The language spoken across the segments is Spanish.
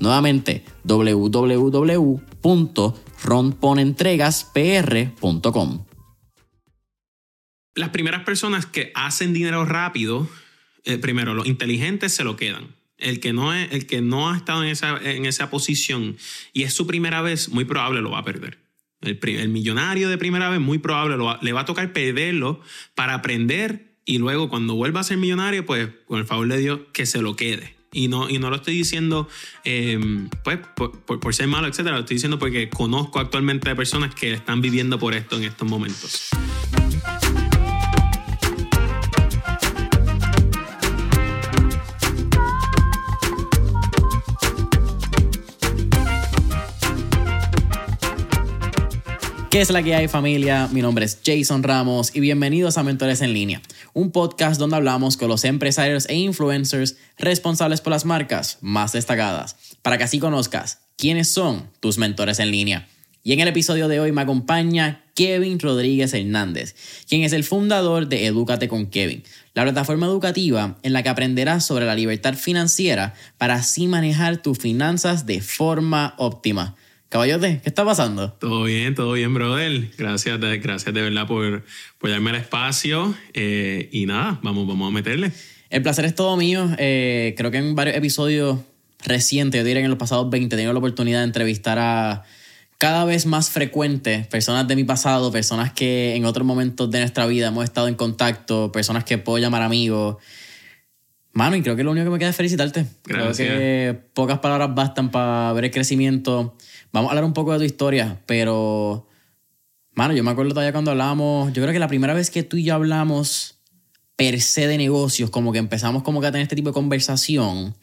Nuevamente, www.romponentregaspr.com. Las primeras personas que hacen dinero rápido, eh, primero, los inteligentes se lo quedan. El que no, el que no ha estado en esa, en esa posición y es su primera vez, muy probable lo va a perder. El, millonario de primera vez, muy probable le va a tocar perderlo para aprender y luego cuando vuelva a ser millonario, pues con el favor de Dios, que se lo quede. Y no, y no lo estoy diciendo eh, pues, por, ser malo, etcétera. Lo estoy diciendo porque conozco actualmente a personas que están viviendo por esto en estos momentos. ¿Qué es la que hay familia? Mi nombre es Jason Ramos y bienvenidos a Mentores en Línea, un podcast donde hablamos con los empresarios e influencers responsables por las marcas más destacadas, para que así conozcas quiénes son tus mentores en línea. Y en el episodio de hoy me acompaña Kevin Rodríguez Hernández, quien es el fundador de Edúcate con Kevin, la plataforma educativa en la que aprenderás sobre la libertad financiera para así manejar tus finanzas de forma óptima. Caballote, ¿qué está pasando? Todo bien, todo bien, brother. Gracias, de, gracias de verdad por, por darme el espacio. Eh, y nada, vamos, vamos a meterle. El placer es todo mío. Eh, creo que en varios episodios recientes, yo diría que en los pasados 20, he tenido la oportunidad de entrevistar a cada vez más frecuentes personas de mi pasado, personas que en otros momentos de nuestra vida hemos estado en contacto, personas que puedo llamar amigos. Mano, y creo que lo único que me queda es felicitarte. Gracias. Creo que pocas palabras bastan para ver el crecimiento. Vamos a hablar un poco de tu historia, pero. Mano, yo me acuerdo todavía cuando hablábamos. Yo creo que la primera vez que tú y yo hablamos per se de negocios, como que empezamos como que a tener este tipo de conversación,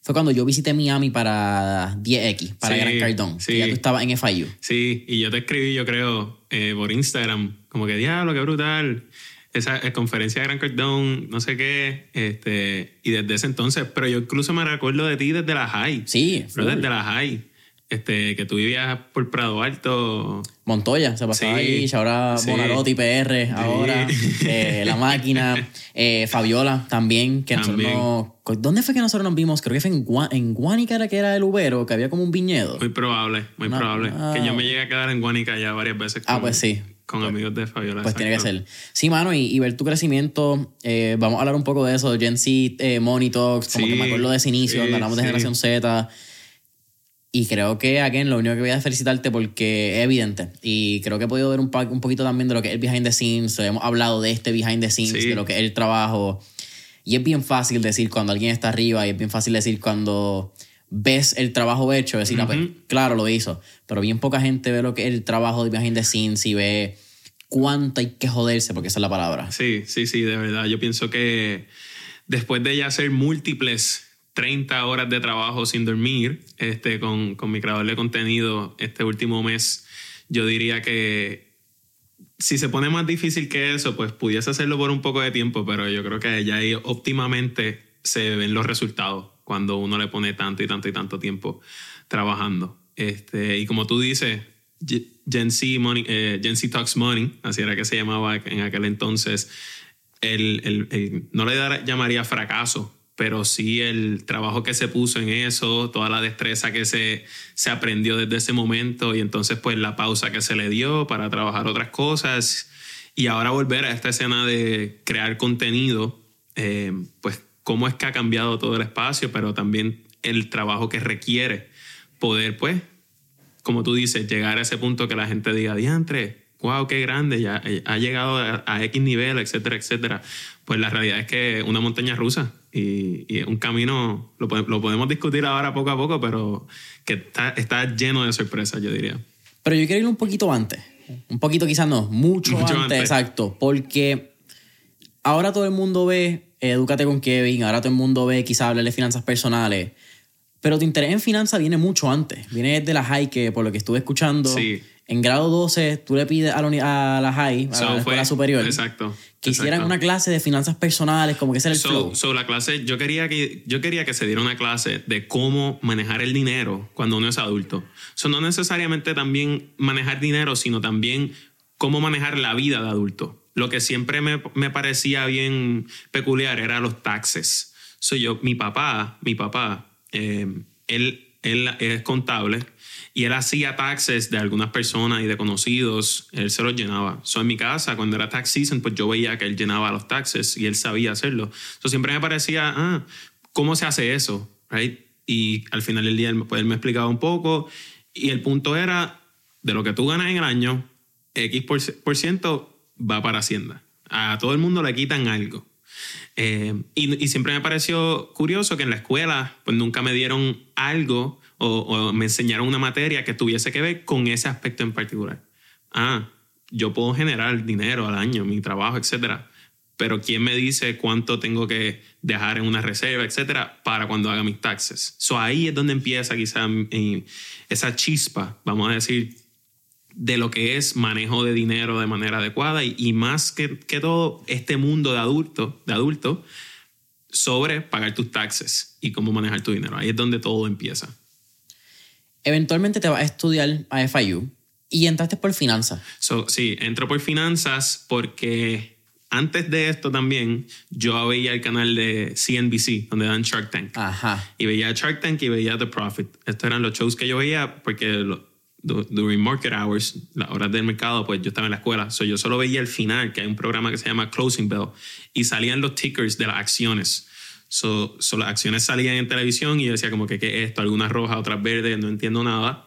fue cuando yo visité Miami para 10X, para Sí, Gran Cardón. sí. Ya tú estabas en FIU. Sí, y yo te escribí, yo creo, eh, por Instagram, como que diablo, qué brutal. Esa eh, conferencia de Gran Cardón, no sé qué, este, y desde ese entonces, pero yo incluso me recuerdo de ti desde la high. Sí, full. desde la high. Este, que tú vivías por Prado Alto. Montoya, se pasaba Sí, ahí, y ahora sí. Bonarotti, PR, ahora, eh, La Máquina, eh, Fabiola también, que nosotros También. no- ¿Dónde fue que nosotros nos vimos? Creo que fue en, Gua- en Guánica, era que era el Ubero, que había como un viñedo. Muy probable, muy No, probable. ah. Que yo me llegué a quedar en Guanica ya varias veces. Ah, con- pues sí. Con amigos de Fabiola. Pues tiene que ser. Sí, mano, y, y ver tu crecimiento. eh, vamos a hablar un poco de eso, Gen Z, eh, Money Talks, como que me acuerdo de ese inicio, donde hablamos de. Generación Z. Y creo que, again, lo único que voy a felicitarte porque es evidente. Y creo que he podido ver un, un poquito también de lo que es el behind the scenes. Hemos hablado de este behind the scenes, Sí. de lo que es el trabajo. Y es bien fácil decir cuando alguien está arriba y es bien fácil decir cuando ves el trabajo hecho, decir, ah, pues, Ujú. claro, lo hizo. Pero bien poca gente ve lo que es el trabajo de behind the scenes y ve cuánto hay que joderse, porque esa es la palabra. Sí, sí, sí, de verdad. Yo pienso que después de ya hacer múltiples 30 horas de trabajo sin dormir, este, con, con mi creador de contenido este último mes, yo diría que si se pone más difícil que eso, pues pudiese hacerlo por un poco de tiempo, pero yo creo que ya ahí óptimamente se ven los resultados cuando uno le pone tanto y tanto y tanto tiempo trabajando. Este, y como tú dices, Ge- Gen Z, Money, eh, Gen Z Talks Money, así era que se llamaba en aquel entonces, el, el- no le llamaría fracaso, pero sí el trabajo que se puso en eso, toda la destreza que se, se aprendió desde ese momento y entonces pues la pausa que se le dio para trabajar otras cosas y ahora volver a esta escena de crear contenido, eh, pues cómo es que ha cambiado todo el espacio, pero también el trabajo que requiere poder pues como tú dices, llegar a ese punto que la gente diga, diantre, wow, qué grande, ya ha llegado a, X nivel, etcétera, etcétera. Pues la realidad es que una montaña rusa y, y un camino, lo, lo, podemos discutir ahora poco a poco, pero que está, está lleno de sorpresas, yo diría. Pero yo quiero ir un poquito antes, un poquito quizás no, mucho, antes, exacto, porque ahora todo el mundo ve Edúcate con Kevin, ahora todo el mundo ve quizás hablar de finanzas personales, pero tu interés en finanzas viene mucho antes, viene desde la high que por lo que estuve escuchando, sí. En grado 12 tú le pides a la, a la high, a la escuela superior, exacto, que hicieran una clase de finanzas personales, como que ese era el flow. So la clase, yo quería, que, yo quería que se diera una clase de cómo manejar el dinero cuando uno es adulto. So no necesariamente también manejar dinero, sino también cómo manejar la vida de adulto lo que siempre me, parecía bien peculiar era los taxes. Soy yo, mi papá, mi papá, eh, él, él es contable y él hacía taxes de algunas personas y de conocidos, él se los llenaba. So, en mi casa, cuando era tax season, pues yo veía que él llenaba los taxes y él sabía hacerlo. So, siempre me parecía, ah, ¿cómo se hace eso? Right? Y al final del día pues, él me explicaba un poco y el punto era, de lo que tú ganas en el año, X por ciento va para Hacienda. A todo el mundo le quitan algo. Eh, y, siempre me pareció curioso que en la escuela pues nunca me dieron algo o, me enseñaron una materia que tuviese que ver con ese aspecto en particular. Ah, yo puedo generar dinero al año, mi trabajo, etcétera, pero ¿quién me dice cuánto tengo que dejar en una reserva, etcétera, para cuando haga mis taxes? So ahí es donde empieza quizá esa chispa, vamos a decir, de lo que es manejo de dinero de manera adecuada y, más que, que, todo este mundo de adulto, de adulto sobre pagar tus taxes y cómo manejar tu dinero. Ahí es donde todo empieza. Eventualmente te vas a estudiar a FIU y entraste por finanzas. sí, entro por finanzas porque antes de esto también yo veía el canal de CNBC donde dan Shark Tank. Ajá. Y veía Shark Tank y veía The Profit. Estos eran los shows que yo veía porque during market hours, las horas del mercado, pues yo estaba en la escuela. So yo solo veía el final, que hay un programa que se llama Closing Bell, y salían los tickers de las acciones. So, las acciones salían en televisión y yo decía como que qué es esto, algunas rojas, otras verdes, no entiendo nada.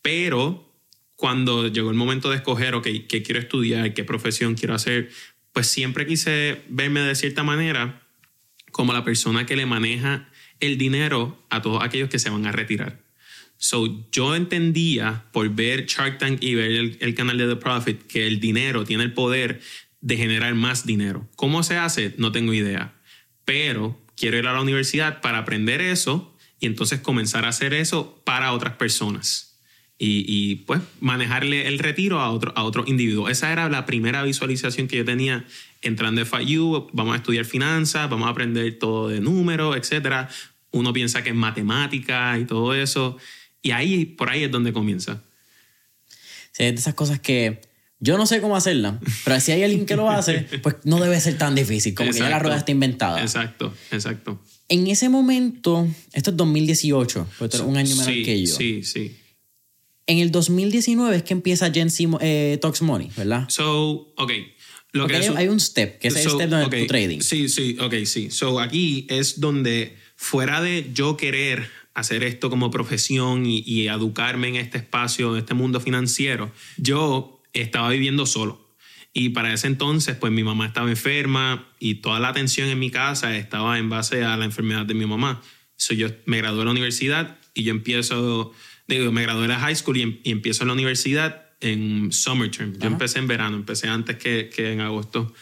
Pero cuando llegó el momento de escoger, ok, qué quiero estudiar, qué profesión quiero hacer, pues siempre quise verme de cierta manera como la persona que le maneja el dinero a todos aquellos que se van a retirar. So, yo entendía por ver Shark Tank y ver el, canal de The Profit que el dinero tiene el poder de generar más dinero. ¿Cómo se hace? No tengo idea. Pero quiero ir a la universidad para aprender eso y entonces comenzar a hacer eso para otras personas. Y, pues manejarle el retiro a otro, a otro individuo. Esa era la primera visualización que yo tenía entrando a FIU. Vamos a estudiar finanzas, vamos a aprender todo de números, etc. Uno piensa que es matemática y todo eso. Y ahí, por ahí es donde comienza. Sí, de esas cosas que yo no sé cómo hacerla, pero si hay alguien que lo hace, pues no debe ser tan difícil, como que ya la rueda está inventada. Exacto, exacto. En ese momento, esto es 2018, pues un año menor que yo. Sí, sí. En el 2019 es que empieza Gen Z eh, Talks Money, ¿verdad? So, ok. Lo que hay, un step, que es el step de trading. Sí, sí, ok, sí. So, aquí es donde, fuera de yo querer hacer esto como profesión y, educarme en este espacio, en este mundo financiero, yo estaba viviendo solo. Y para ese entonces, pues mi mamá estaba enferma y toda la atención en mi casa estaba en base a la enfermedad de mi mamá. So, yo me gradué de la universidad y yo empiezo, digo, me gradué de la high school y, em, empiezo en la universidad en summer term. Yo empecé en verano, empecé antes que, que, en agosto.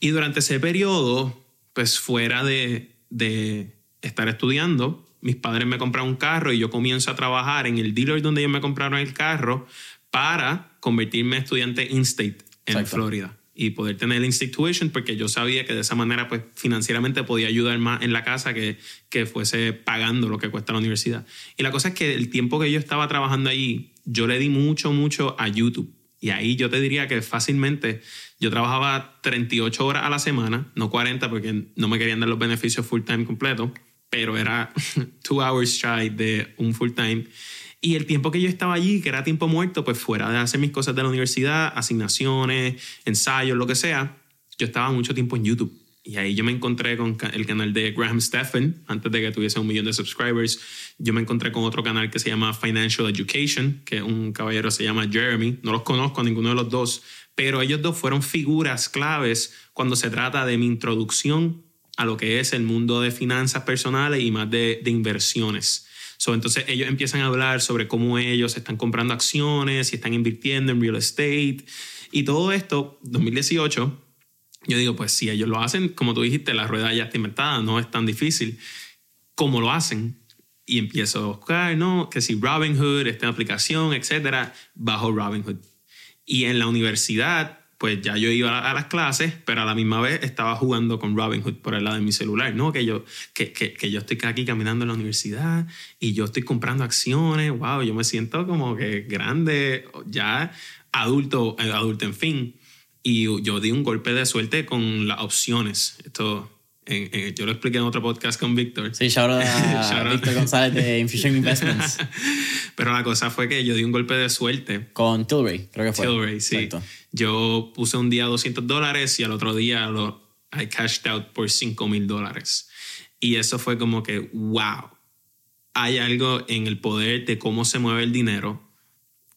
Y durante ese periodo, pues fuera de, de estar estudiando, mis padres me compraron un carro y yo comienzo a trabajar en el dealer donde ellos me compraron el carro para convertirme en estudiante in-state en Florida y poder tener el institution porque yo sabía que de esa manera pues financieramente podía ayudar más en la casa que, que fuese pagando lo que cuesta la universidad. Y la cosa es que el tiempo que yo estaba trabajando allí, yo le di mucho, mucho a YouTube. Y ahí yo te diría que fácilmente yo trabajaba 38 horas a la semana, no 40 porque no me querían dar los beneficios full time completo pero era two hours shy de un full time. Y el tiempo que yo estaba allí, que era tiempo muerto, pues fuera de hacer mis cosas de la universidad, asignaciones, ensayos, lo que sea, yo estaba mucho tiempo en YouTube. Y ahí yo me encontré con el canal de Graham Stephan, antes de que tuviese un millón de subscribers. Yo me encontré con otro canal que se llama Financial Education, que un caballero se llama Jeremy. No los conozco a ninguno de los dos, pero ellos dos fueron figuras claves cuando se trata de mi introducción a lo que es el mundo de finanzas personales y más de, de inversiones. So, entonces ellos empiezan a hablar sobre cómo ellos están comprando acciones y están invirtiendo en real estate y todo esto, 2018, yo digo, pues si ellos lo hacen, como tú dijiste, la rueda ya está inventada, no es tan difícil. ¿Cómo lo hacen? Y empiezo a buscar, ¿no? Que si Robinhood, esta aplicación, etcétera, bajo Robinhood. Y en la universidad, pues ya yo iba a las clases, pero a la misma vez estaba jugando con Robinhood por el lado de mi celular, ¿no? Que yo, que, que, que, yo estoy aquí caminando en la universidad y yo estoy comprando acciones, wow, yo me siento como que grande, ya adulto, eh, adulto en fin. Y yo di un golpe de suerte con las opciones. Esto yo lo expliqué en otro podcast con Víctor. Sí, shout a Víctor González de Infusion Investments. Pero la cosa fue que yo di un golpe de suerte. Con Tilray, creo que fue. Tilray, sí. Yo puse un día 200 dólares y al otro día lo I cashed out por 5 mil dólares. Y eso fue como que, wow, hay algo en el poder de cómo se mueve el dinero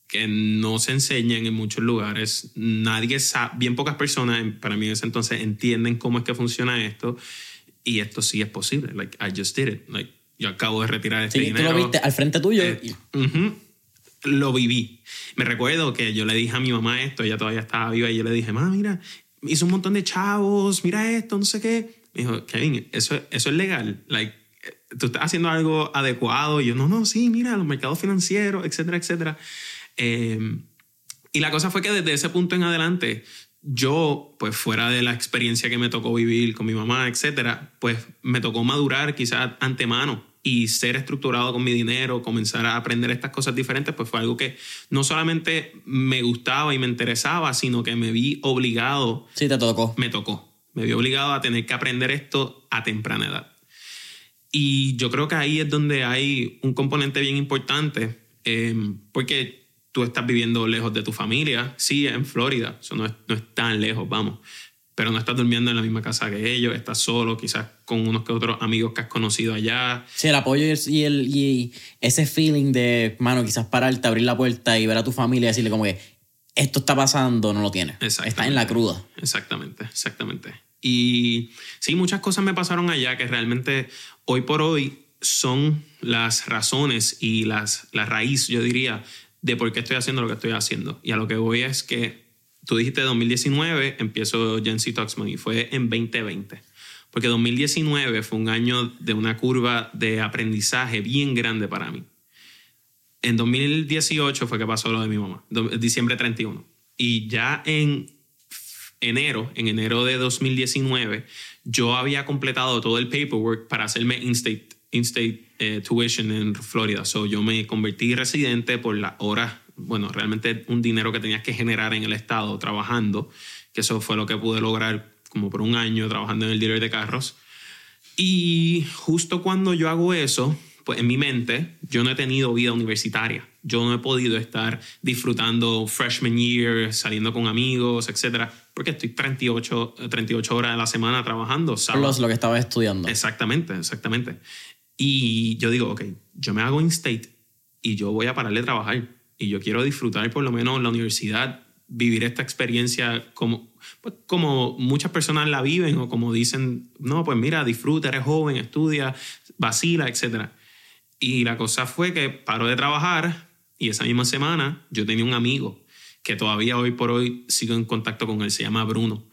que no se enseñan en muchos lugares. Nadie sabe, bien pocas personas, para mí en ese entonces, entienden cómo es que funciona esto. Y esto sí es posible. Like, I just did it. Like, yo acabo de retirar este dinero. Tú lo viste al frente tuyo. Eh, lo viví. Me recuerdo que yo le dije a mi mamá esto, ella todavía estaba viva, y yo le dije, mamá, mira, hizo un montón de chavos, mira esto, no sé qué. Me dijo, Kevin, eso, eso es legal. Like, tú estás haciendo algo adecuado. Y yo, no, no, sí, mira, los mercados financieros, etcétera, etcétera. Em, y la cosa fue que desde ese punto en adelante, yo, pues fuera de la experiencia que me tocó vivir con mi mamá, etcétera, pues me tocó madurar quizás antemano y ser estructurado con mi dinero, comenzar a aprender estas cosas diferentes, pues fue algo que no solamente me gustaba y me interesaba, sino que me vi obligado. Sí, te tocó. Me tocó. Me vi obligado a tener que aprender esto a temprana edad. Y yo creo que ahí es donde hay un componente bien importante, em, porque tú estás viviendo lejos de tu familia, sí, en Florida, eso no es, no es tan lejos, vamos, pero no estás durmiendo en la misma casa que ellos, estás solo, quizás con unos que otros amigos que has conocido allá. Sí, el apoyo y, el, y ese feeling de, mano, quizás pararte, abrir la puerta y ver a tu familia y decirle como que esto está pasando, no lo tienes. Está en la cruda. Exactamente, exactamente. Y sí, muchas cosas me pasaron allá que realmente hoy por hoy son las razones y las, la raíz, yo diría, de por qué estoy haciendo lo que estoy haciendo. Y a lo que voy es que tú dijiste 2019, empiezo Gen Z y fue en 2020. Porque 2019 fue un año de una curva de aprendizaje bien grande para mí. En 2018 fue que pasó lo de mi mamá, diciembre 31. Y ya en enero, en enero de 2019, yo había completado todo el paperwork para hacerme in-state in-state eh, tuition en Florida. So yo me convertí residente por las horas, bueno, realmente un dinero que tenías que generar en el estado trabajando, que eso fue lo que pude lograr como por un año trabajando en el dealer de carros. Y justo cuando yo hago eso, pues en mi mente yo no he tenido vida universitaria. Yo no he podido estar disfrutando freshman year, saliendo con amigos, etcétera, porque estoy 38, 38 horas a la semana trabajando. Plus lo que estaba estudiando. Exactamente, exactamente. Y yo digo, ok, yo me hago in-state y yo voy a parar de trabajar y yo quiero disfrutar por lo menos en la universidad, vivir esta experiencia como, pues, como muchas personas la viven o como dicen, no, pues mira, disfruta, eres joven, estudia, vacila, etc. Y la cosa fue que paró de trabajar y esa misma semana yo tenía un amigo que todavía hoy por hoy sigo en contacto con él, se llama Bruno.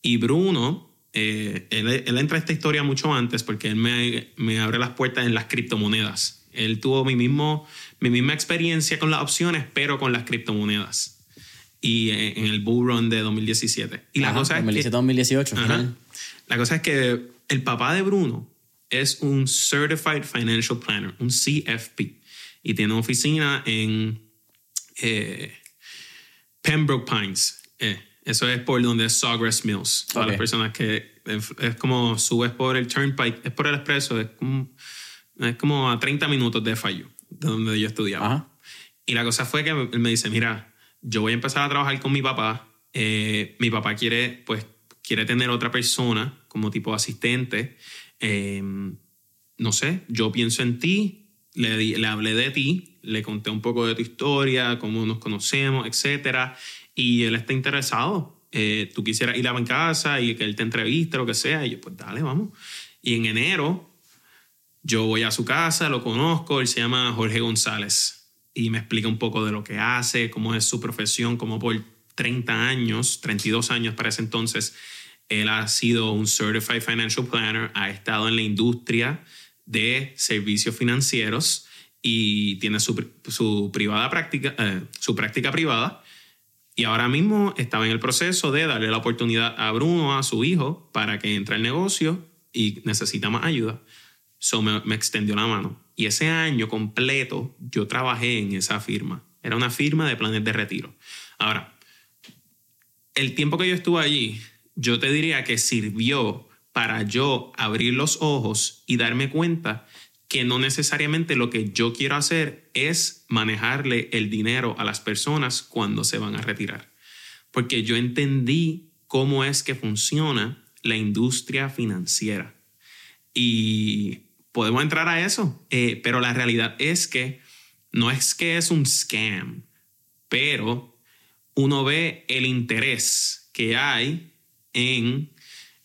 Y Bruno eh, él, entra a esta historia mucho antes porque él me, me, abre las puertas en las criptomonedas. Él tuvo mi, mismo, mi misma experiencia con las opciones, pero con las criptomonedas. Y en, el bull run de 2017. Y la cosa 2017, 2018. La cosa es que el papá de Bruno es un Certified Financial Planner, un CFP. Y tiene una oficina en eh, Pembroke Pines. Eh, eso es por donde es Sawgrass Mills. Todas las personas que es, como subes por el Turnpike, es por el expreso, es como, es como a 30 minutos de Fallo, de donde yo estudiaba. Y la cosa fue que él me dice, mira, yo voy a empezar a trabajar con mi papá. Eh, mi papá quiere, pues, quiere tener otra persona como tipo asistente. Em, no sé, yo pienso en ti, le, le hablé de ti, le conté un poco de tu historia, cómo nos conocemos, etc. Y él está interesado. Eh, tú quisieras ir a mi casa y que él te entreviste, lo que sea. Y yo, pues dale, vamos. Y en enero yo voy a su casa, lo conozco, él se llama Jorge González y me explica un poco de lo que hace, cómo es su profesión, cómo por 30 años, 32 años para ese entonces, él ha sido un Certified Financial Planner, ha estado en la industria de servicios financieros y tiene su, privada práctica, eh, su práctica privada. Y ahora mismo estaba en el proceso de darle la oportunidad a Bruno, a su hijo, para que entre al negocio y necesita más ayuda. So me, extendió la mano. Y ese año completo yo trabajé en esa firma. Era una firma de planes de retiro. Ahora, el tiempo que yo estuve allí, yo te diría que sirvió para yo abrir los ojos y darme cuenta que no necesariamente lo que yo quiero hacer es manejarle el dinero a las personas cuando se van a retirar. Porque yo entendí cómo es que funciona la industria financiera. Y podemos entrar a eso, eh, pero la realidad es que no es que es un scam, pero uno ve el interés que hay en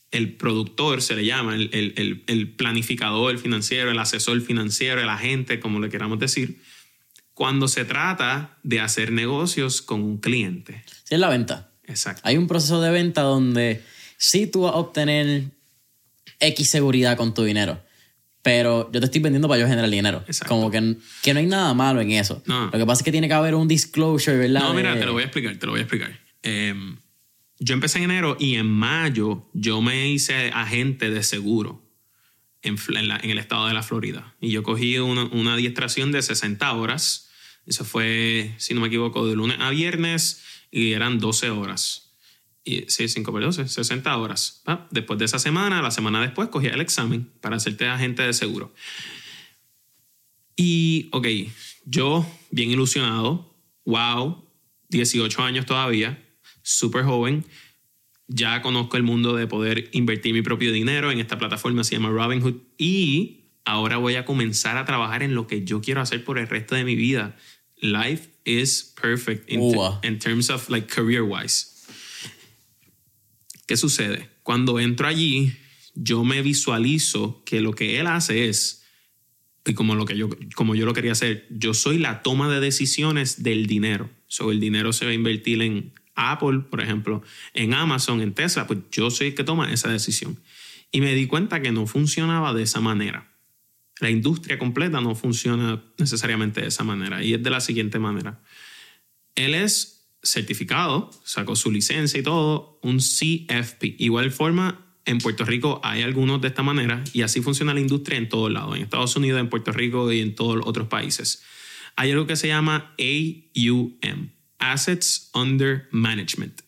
el productor, se le llama, el, el, el, planificador el financiero, el asesor financiero, el agente, como le queramos decir, cuando se trata de hacer negocios con un cliente. Sí, es la venta. Exacto. Hay un proceso de venta donde sí tú vas a obtener X seguridad con tu dinero. Pero yo te estoy vendiendo para yo generar dinero. Exacto. Como que, que no hay nada malo en eso. No. Lo que pasa es que tiene que haber un disclosure, ¿verdad? No, mira, te lo voy a explicar, te lo voy a explicar. Em, yo empecé en enero y en mayo yo me hice agente de seguro en, en, el estado de la Florida. Y yo cogí una, una adiestración de 60 horas. Eso fue, si no me equivoco, de lunes a viernes y eran 12 horas. Y, sí, 5 por 12, 60 horas. Ah, después de esa semana, la semana después, cogí el examen para hacerte agente de seguro. Y, ok, yo bien ilusionado, wow, 18 años todavía, súper joven, ya conozco el mundo de poder invertir mi propio dinero en esta plataforma, se llama Robinhood, y ahora voy a comenzar a trabajar en lo que yo quiero hacer por el resto de mi vida. Life is perfect in, in terms of like career wise. ¿Qué sucede? Cuando entro allí, yo me visualizo que lo que él hace es, y como, lo que yo, como yo lo quería hacer, yo soy la toma de decisiones del dinero. So, el dinero se va a invertir en Apple, por ejemplo, en Amazon, en Tesla, pues yo soy el que toma esa decisión. Y me di cuenta que no funcionaba de esa manera. La industria completa no funciona necesariamente de esa manera. Y es de la siguiente manera. Él es certificado, sacó su licencia y todo, un CFP. Igual forma, en Puerto Rico hay algunos de esta manera y así funciona la industria en todos lados, en Estados Unidos, en Puerto Rico y en todos los otros países. Hay algo que se llama AUM, Assets Under Management.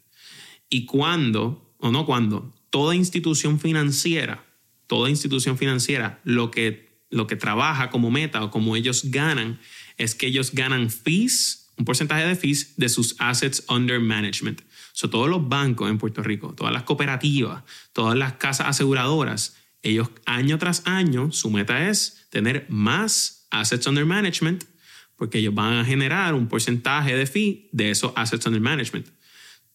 Y cuando, o no cuando, toda institución financiera, toda institución financiera, lo que, lo que trabaja como meta o como ellos ganan, es que ellos ganan fees un porcentaje de fees de sus assets under management. So, todos los bancos en Puerto Rico, todas las cooperativas, todas las casas aseguradoras, ellos año tras año, su meta es tener más assets under management porque ellos van a generar un porcentaje de fee de esos assets under management.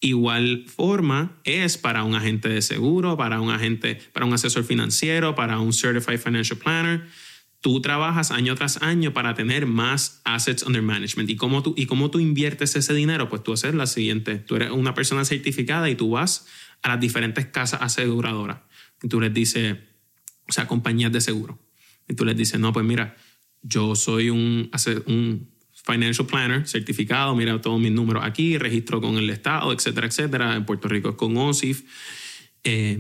Igual forma es para un agente de seguro, para un agente, para un asesor financiero, para un certified financial planner tú trabajas año tras año para tener más assets under management. ¿Y cómo tú, y cómo tú inviertes ese dinero? Pues tú haces la siguiente. Tú eres una persona certificada y tú vas a las diferentes casas aseguradoras. Y tú les dices, o sea, compañías de seguro. Y tú les dices, no, pues mira, yo soy un, un financial planner certificado, mira todos mis números aquí, registro con el Estado, etcétera, etcétera. En Puerto Rico es con OSIF. Eh,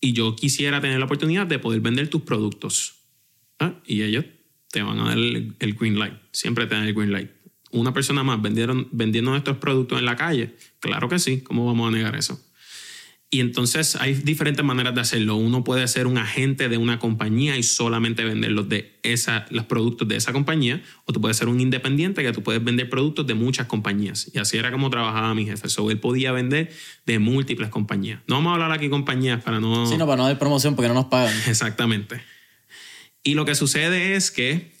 y yo quisiera tener la oportunidad de poder vender tus productos ¿Ah? y ellos te van a dar el, green light. Siempre te dan el green light. Una persona más vendieron, vendiendo nuestros productos en la calle. Claro que sí. ¿Cómo vamos a negar eso? Y entonces hay diferentes maneras de hacerlo. Uno puede ser un agente de una compañía y solamente vender los, de esa, los productos de esa compañía, o tú puedes ser un independiente que tú puedes vender productos de muchas compañías. Y así era como trabajaba mi jefe. So, él podía vender de múltiples compañías. No vamos a hablar aquí compañías para no... Sí, no, para no dar promoción porque no nos pagan. Exactamente. Y lo que sucede es que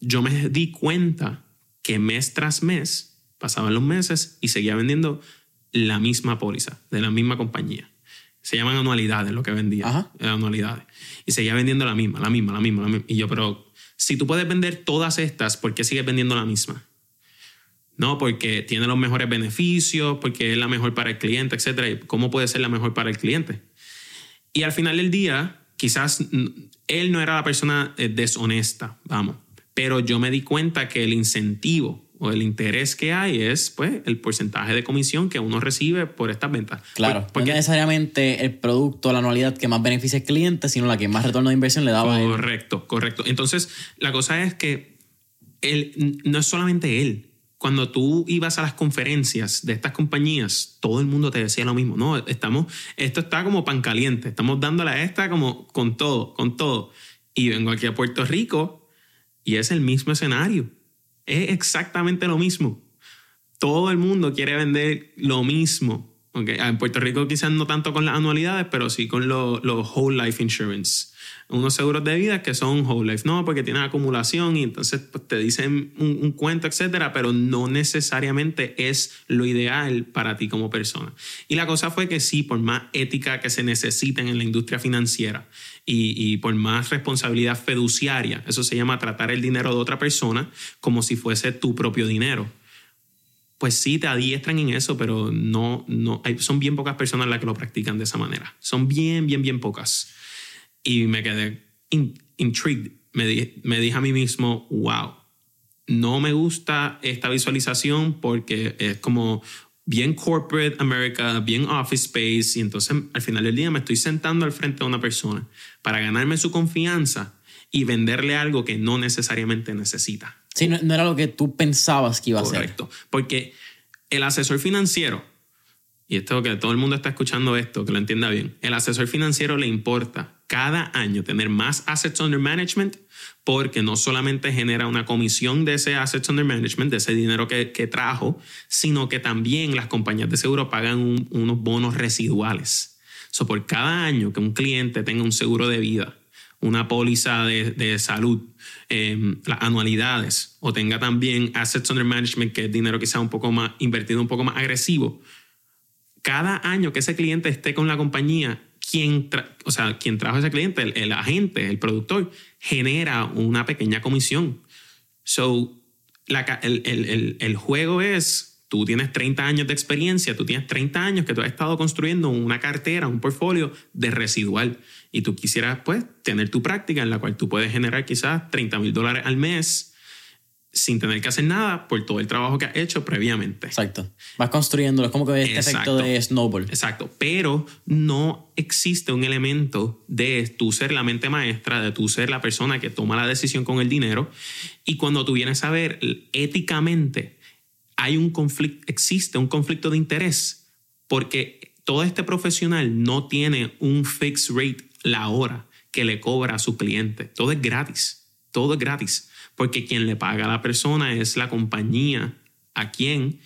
yo me di cuenta que mes tras mes pasaban los meses y seguía vendiendo la misma póliza de la misma compañía. Se llaman anualidades lo que vendía. Ajá. Anualidades. Y seguía vendiendo la misma, la misma, la misma, la misma. Y yo, pero si tú puedes vender todas estas, ¿por qué sigues vendiendo la misma? No, porque tiene los mejores beneficios, porque es la mejor para el cliente, etc. ¿Cómo puede ser la mejor para el cliente? Y al final del día, quizás él no era la persona eh, deshonesta, vamos. Pero yo me di cuenta que el incentivo o el interés que hay es pues el porcentaje de comisión que uno recibe por estas ventas. Claro, porque no necesariamente el producto, la anualidad que más beneficia al cliente, sino la que más retorno de inversión le daba Correcto, a él. correcto. Entonces, la cosa es que él, no es solamente él. Cuando tú ibas a las conferencias de estas compañías, todo el mundo te decía lo mismo. No, estamos, esto está como pan caliente. Estamos dándole a esta como con todo, con todo. Y vengo aquí a Puerto Rico y es el mismo escenario es exactamente lo mismo. Todo el mundo quiere vender lo mismo. Okay. En Puerto Rico quizás no tanto con las anualidades, pero sí con los whole life insurance. Unos seguros de vida que son whole life, no, porque tienen acumulación y entonces pues, te dicen un, cuento, etcétera, pero no necesariamente es lo ideal para ti como persona. Y la cosa fue que sí, por más ética que se necesiten en la industria financiera y, y por más responsabilidad fiduciaria, eso se llama tratar el dinero de otra persona como si fuese tu propio dinero pues sí te adiestran en eso, pero no, no son bien pocas personas las que lo practican de esa manera. Son bien, bien, bien pocas. Y me quedé intrigued. Me, me dije a mí mismo, wow, no me gusta esta visualización porque es como bien corporate America, bien office space, y entonces al final del día me estoy sentando al frente de una persona para ganarme su confianza y venderle algo que no necesariamente necesita. Sí, no, era lo que tú pensabas que iba a ser. Correcto. Porque el asesor financiero, y esto que todo el mundo está escuchando esto, que lo entienda bien, el asesor financiero le importa cada año tener más assets under management porque no solamente genera una comisión de ese assets under management, de ese dinero que, que trajo, sino que también las compañías de seguro pagan unos bonos residuales. So, por cada año que un cliente tenga un seguro de vida, una póliza de, de salud, eh, las anualidades, o tenga también assets under management, que es dinero sea un poco más invertido, un poco más agresivo, cada año que ese cliente esté con la compañía, quien, o sea, quien trajo ese cliente, el, agente, el productor, genera una pequeña comisión. So, la, el, el, el, juego es, tú tienes 30 años de experiencia, tú tienes 30 años que tú has estado construyendo una cartera, un portfolio de residual y tú quisieras, pues, tener tu práctica en la cual tú puedes generar quizás 30 mil dólares al mes sin tener que hacer nada por todo el trabajo que has hecho previamente. Exacto. Vas construyendo, es como que este efecto de snowball. Exacto, pero no existe un elemento de tú ser la mente maestra, de tú ser la persona que toma la decisión con el dinero. Y cuando tú vienes a ver éticamente, hay un conflicto, existe un conflicto de interés, porque todo este profesional no tiene un fixed rate la hora que le cobra a su cliente. Todo es gratis, todo es gratis porque quien le paga a la persona es la compañía a quien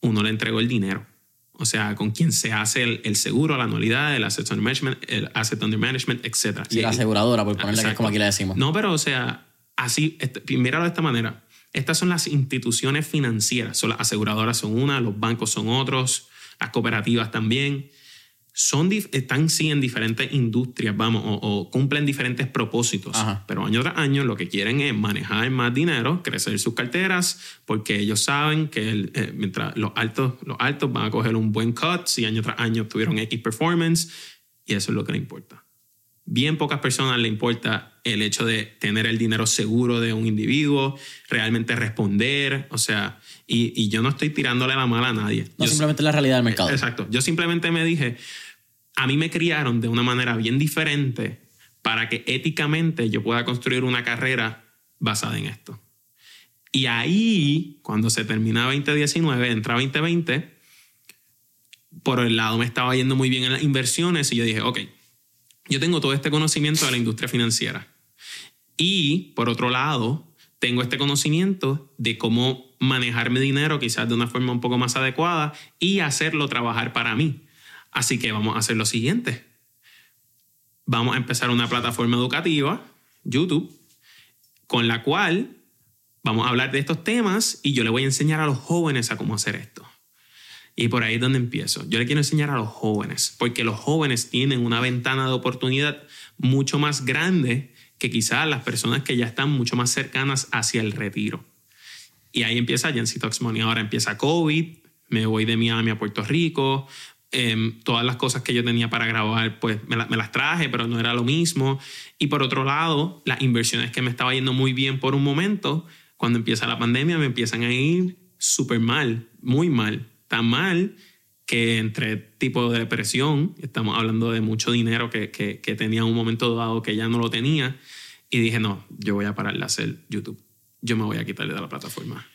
uno le entregó el dinero. O sea, con quien se hace el, seguro, la anualidad, el asset under management, el asset under management, etc. Y la aseguradora, por ponerle que es como aquí le decimos. No, pero o sea, así, este, míralo de esta manera. Estas son las instituciones financieras. Son las aseguradoras son una, los bancos son otros, las cooperativas también son están sí en diferentes industrias, vamos, o, cumplen diferentes propósitos, pero año tras año lo que quieren es manejar más dinero, crecer sus carteras, porque ellos saben que eh, mientras los altos, los altos van a coger un buen cut, si año tras año tuvieron X performance, y eso es lo que le importa. Bien pocas personas le importa el hecho de tener el dinero seguro de un individuo, realmente responder, o sea, y, yo no estoy tirándole la mala a nadie. No, simplemente la realidad del mercado. Exacto. Yo simplemente me dije, a mí me criaron de una manera bien diferente para que éticamente yo pueda construir una carrera basada en esto. Y ahí, cuando se termina 2019, entra 2020, por el lado me estaba yendo muy bien en las inversiones y yo dije, ok, yo tengo todo este conocimiento de la industria financiera. Y por otro lado, tengo este conocimiento de cómo manejar mi dinero quizás de una forma un poco más adecuada y hacerlo trabajar para mí. Así que vamos a hacer lo siguiente. Vamos a empezar una plataforma educativa, YouTube, con la cual vamos a hablar de estos temas y yo le voy a enseñar a los jóvenes a cómo hacer esto. Y por ahí es donde empiezo. Yo le quiero enseñar a los jóvenes, porque los jóvenes tienen una ventana de oportunidad mucho más grande que quizás las personas que ya están mucho más cercanas hacia el retiro. Y ahí empieza Jency Talks Money. Ahora empieza COVID, me voy de Miami a Puerto Rico. Em, todas las cosas que yo tenía para grabar, pues me, me, las traje, pero no era lo mismo. Y por otro lado, las inversiones que me estaba yendo muy bien por un momento, cuando empieza la pandemia, me empiezan a ir súper mal, muy mal tan mal que entre tipo de depresión, estamos hablando de mucho dinero que, que, que tenía en un momento dado que ya no lo tenía, y dije, no, yo voy a parar de hacer YouTube, yo me voy a quitarle de la plataforma.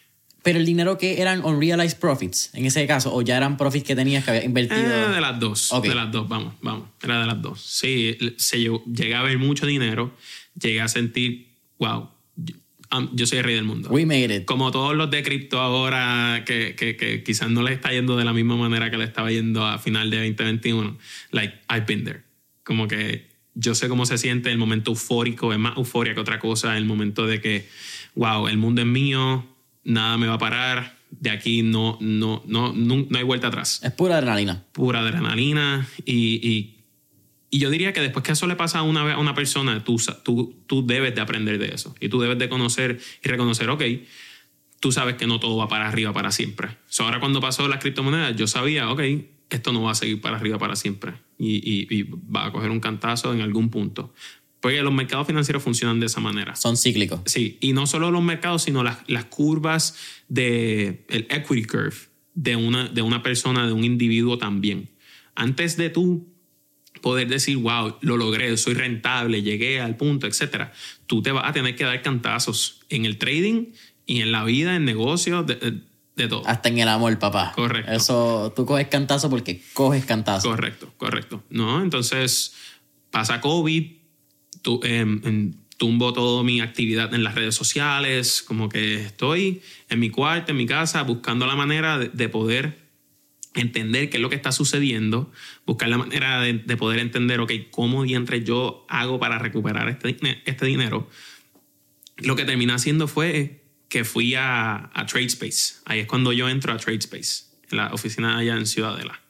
Pero el dinero que eran unrealized profits, en ese caso, o ya eran profits que tenías que había invertido. Eh, de las dos, de las dos, vamos, vamos, era de las dos. Sí, se, llegué a ver mucho dinero, llegué a sentir, wow, yo soy el rey del mundo. We made it. Como todos los de cripto ahora, que, que, que, quizás no les está yendo de la misma manera que le estaba yendo a final de 2021. Like, I've been there. Como que yo sé cómo se siente el momento eufórico, es más euforia que otra cosa, el momento de que, wow, el mundo es mío, nada me va a parar, de aquí no, no, no, no, no hay vuelta atrás. Es pura adrenalina. Pura adrenalina y, y y yo diría que después que eso le pasa a una, a una persona, tú, tú, tú debes de aprender de eso. Y tú debes de conocer y reconocer, ok, tú sabes que no todo va para arriba para siempre. So, ahora cuando pasó las criptomonedas, yo sabía, ok, esto no va a seguir para arriba para siempre. Y, y, y, va a coger un cantazo en algún punto. Porque los mercados financieros funcionan de esa manera. Son cíclicos. Sí, y no solo los mercados, sino las, las curvas del el equity curve de una, de una persona, de un individuo también. Antes de tú poder decir, wow, lo logré, soy rentable, llegué al punto, etcétera. Tú te vas a tener que dar cantazos en el trading y en la vida, en negocios, de, de, todo. Hasta en el amor, papá. Correcto. Eso, tú coges cantazo porque coges cantazo. Correcto, correcto. ¿No? Entonces, pasa COVID, tú, eh, tumbo toda mi actividad en las redes sociales, como que estoy en mi cuarto, en mi casa, buscando la manera de, de poder entender qué es lo que está sucediendo, buscar la manera de, poder entender, ok, cómo diantre yo hago para recuperar este, este dinero. Lo que terminé haciendo fue que fui a, a TradeSpace. Ahí es cuando yo entro a TradeSpace, en la oficina allá en Ciudadela.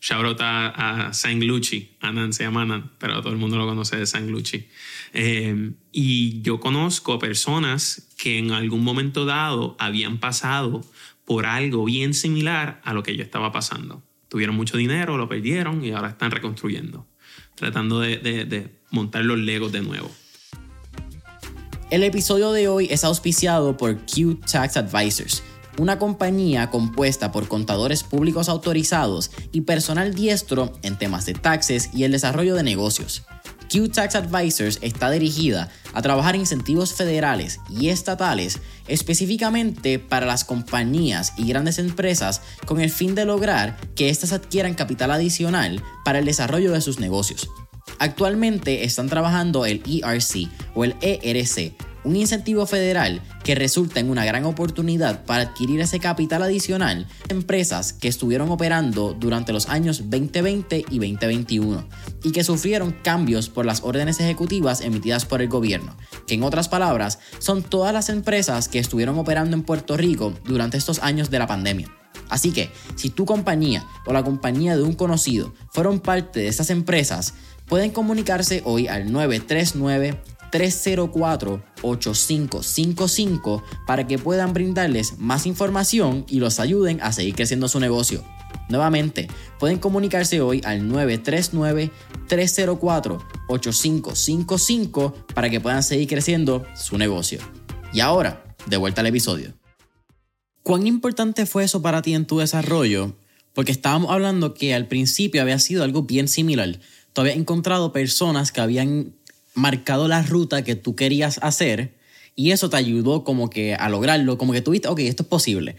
Shout out a, a San Luchi, Anan se llama Anan, pero todo el mundo lo conoce de San Luchi. Eh, y yo conozco personas que en algún momento dado habían pasado por algo bien similar a lo que yo estaba pasando. Tuvieron mucho dinero, lo perdieron y ahora están reconstruyendo, tratando de montar los legos de nuevo. El episodio de hoy es auspiciado por Q Tax Advisors, una compañía compuesta por contadores públicos autorizados y personal diestro en temas de taxes y el desarrollo de negocios. Q-Tax Advisors está dirigida a trabajar incentivos federales y estatales específicamente para las compañías y grandes empresas con el fin de lograr que éstas adquieran capital adicional para el desarrollo de sus negocios. Actualmente están trabajando el ERC o el ERC, un incentivo federal que resulta en una gran oportunidad para adquirir ese capital adicional de empresas que estuvieron operando durante los años 2020 y 2021 y que sufrieron cambios por las órdenes ejecutivas emitidas por el gobierno, que en otras palabras son todas las empresas que estuvieron operando en Puerto Rico durante estos años de la pandemia. Así que, si tu compañía o la compañía de un conocido fueron parte de estas empresas, pueden comunicarse hoy al 939 304-8555 para que puedan brindarles más información y los ayuden a seguir creciendo su negocio. Nuevamente, pueden comunicarse hoy al 939-304-8555 para que puedan seguir creciendo su negocio. Y ahora, de vuelta al episodio. ¿Cuán importante fue eso para ti en tu desarrollo? Porque estábamos hablando que al principio había sido algo bien similar. Tú habías encontrado personas que habían marcado la ruta que tú querías hacer y eso te ayudó como que a lograrlo, como que tuviste, ok, esto es posible.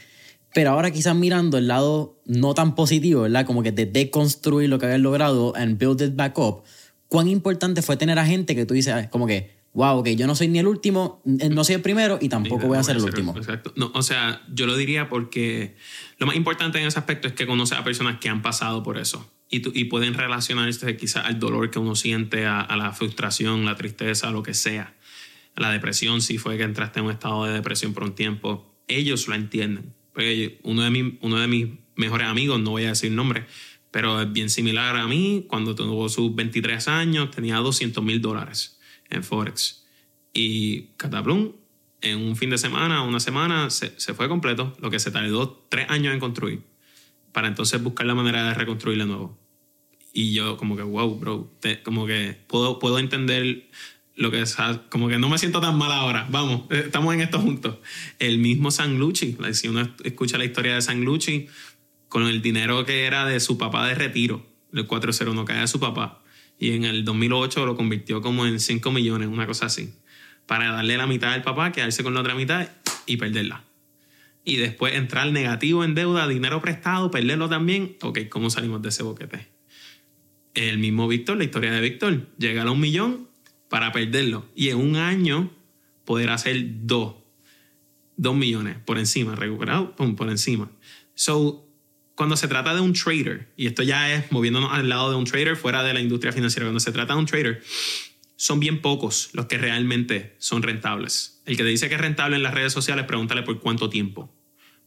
Pero ahora quizás mirando el lado no tan positivo, ¿verdad? Como que de deconstruir lo que habías logrado and build it back up, ¿cuán importante fue tener a gente que tú dices, ah, como que, wow, que yo no soy ni el último, no soy el primero y tampoco voy a ser el último? Exacto. No, o sea, yo lo diría porque lo más importante en ese aspecto es que conoces a personas que han pasado por eso y, y pueden relacionarse quizás al dolor que uno siente, a, a la frustración, la tristeza, lo que sea. La depresión, si fue que entraste en un estado de depresión por un tiempo, ellos lo entienden pues, uno, de mis, uno de mis mejores amigos, no voy a decir nombre, pero es bien similar a mí, cuando tuvo sus 23 años tenía 200 mil dólares en Forex. Y Cataplum, en un fin de semana, una semana, se, se, fue completo, lo que se tardó tres años en construir, para entonces buscar la manera de reconstruirlo de nuevo. Y yo como que, wow, bro, como que puedo, puedo entender lo que es, como que no me siento tan mal ahora. Vamos, eh, estamos en esto juntos. El mismo San Luchi, si uno escucha la historia de San Luchi, con el dinero que era de su papá de retiro, el 401 que era de su papá, y en el 2008 lo convirtió como en 5 millones, una cosa así, para darle la mitad al papá, quedarse con la otra mitad y perderla. Y después entrar negativo en deuda, dinero prestado, perderlo también. Ok, ¿cómo salimos de ese boquete? El mismo Víctor, la historia de Víctor, llega a un millón para perderlo. Y en un año poder hacer dos, dos millones por encima, recuperado, por encima. So, cuando se trata de un trader, y esto ya es moviéndonos al lado de un trader fuera de la industria financiera, cuando se trata de un trader, son bien pocos los que realmente son rentables. El que te dice que es rentable en las redes sociales, pregúntale por cuánto tiempo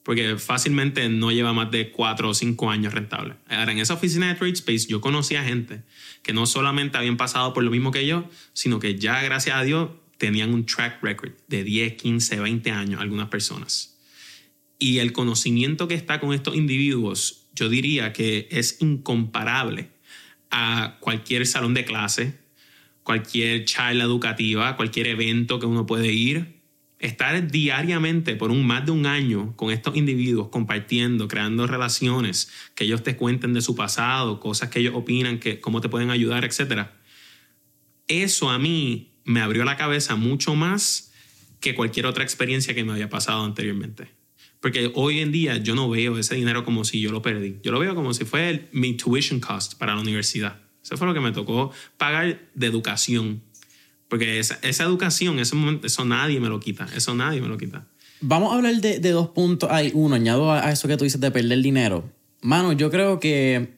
porque fácilmente no lleva más de cuatro o cinco años rentable. Ahora, en esa oficina de TradeSpace yo conocí a gente que no solamente habían pasado por lo mismo que yo, sino que ya, gracias a Dios, tenían un track record de 10, 15, 20 años, algunas personas. Y el conocimiento que está con estos individuos, yo diría que es incomparable a cualquier salón de clase, cualquier charla educativa, cualquier evento que uno puede ir estar diariamente por un más de un año con estos individuos compartiendo, creando relaciones, que ellos te cuenten de su pasado, cosas que ellos opinan, que cómo te pueden ayudar, etc. Eso a mí me abrió la cabeza mucho más que cualquier otra experiencia que me había pasado anteriormente. Porque hoy en día yo no veo ese dinero como si yo lo perdí. Yo lo veo como si fue mi tuition cost para la universidad. Eso fue lo que me tocó pagar de educación porque esa, esa educación, ese momento, eso nadie me lo quita. Eso nadie me lo quita. Vamos a hablar de, de dos puntos. Hay uno, añado a, eso que tú dices de perder dinero. Mano, yo creo que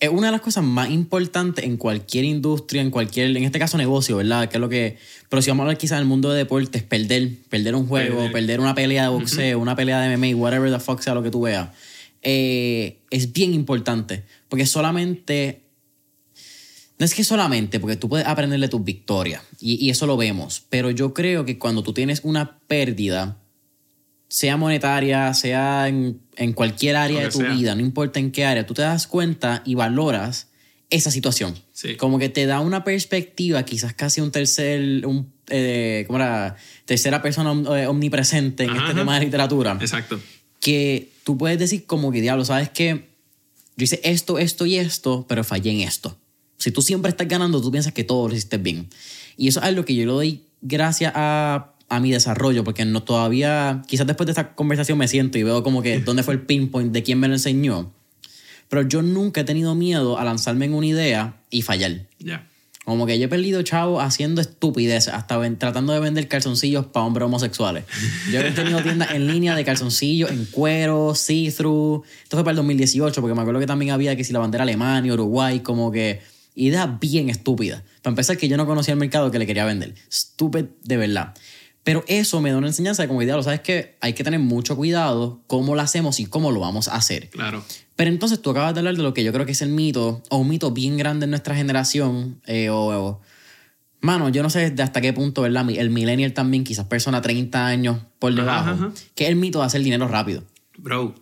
es una de las cosas más importantes en cualquier industria, en cualquier, en este caso negocio, ¿verdad? Que es lo que, pero si vamos a hablar quizás en el mundo de deportes, perder, perder un juego, perder, una pelea de boxeo, una pelea de MMA, whatever the fuck sea lo que tú veas, eh, es bien importante, porque solamente no es que solamente, porque tú puedes aprenderle tus victorias y, eso lo vemos, pero yo creo que cuando tú tienes una pérdida, sea monetaria, sea en, cualquier área de tu vida, no importa en qué área, tú te das cuenta y valoras esa situación. Como que te da una perspectiva, quizás casi un tercer, un, eh, ¿cómo era? Tercera persona eh, omnipresente en este tema de literatura. Exacto. Que tú puedes decir como que, diablo, ¿sabes qué? Yo hice esto, esto y esto, pero fallé en esto. Si tú siempre estás ganando, tú piensas que todo lo hiciste bien. Y eso es algo que yo le doy gracias a, a mi desarrollo, porque no todavía, quizás después de esta conversación me siento y veo como que dónde fue el pinpoint de quién me lo enseñó. Pero yo nunca he tenido miedo a lanzarme en una idea y fallar. Ya. Como que yo he perdido chavo haciendo estupidez, hasta tratando de vender calzoncillos para hombres homosexuales. Yo he tenido tiendas en línea de calzoncillos en cuero, see-through. Esto fue para el 2018, porque me acuerdo que también había que si la bandera Alemania, Uruguay, como que Idea bien estúpida. Para empezar, que yo no conocía el mercado que le quería vender. Estúpido de verdad. Pero eso me da una enseñanza de como idea, lo sabes que hay que tener mucho cuidado cómo lo hacemos y cómo lo vamos a hacer. Claro. Pero entonces tú acabas de hablar de lo que yo creo que es el mito, o un mito bien grande en nuestra generación, eh, o, mano, yo no sé de hasta qué punto, ¿verdad? El millennial también, quizás persona 30 años por debajo, que es el mito de hacer dinero rápido. Bro,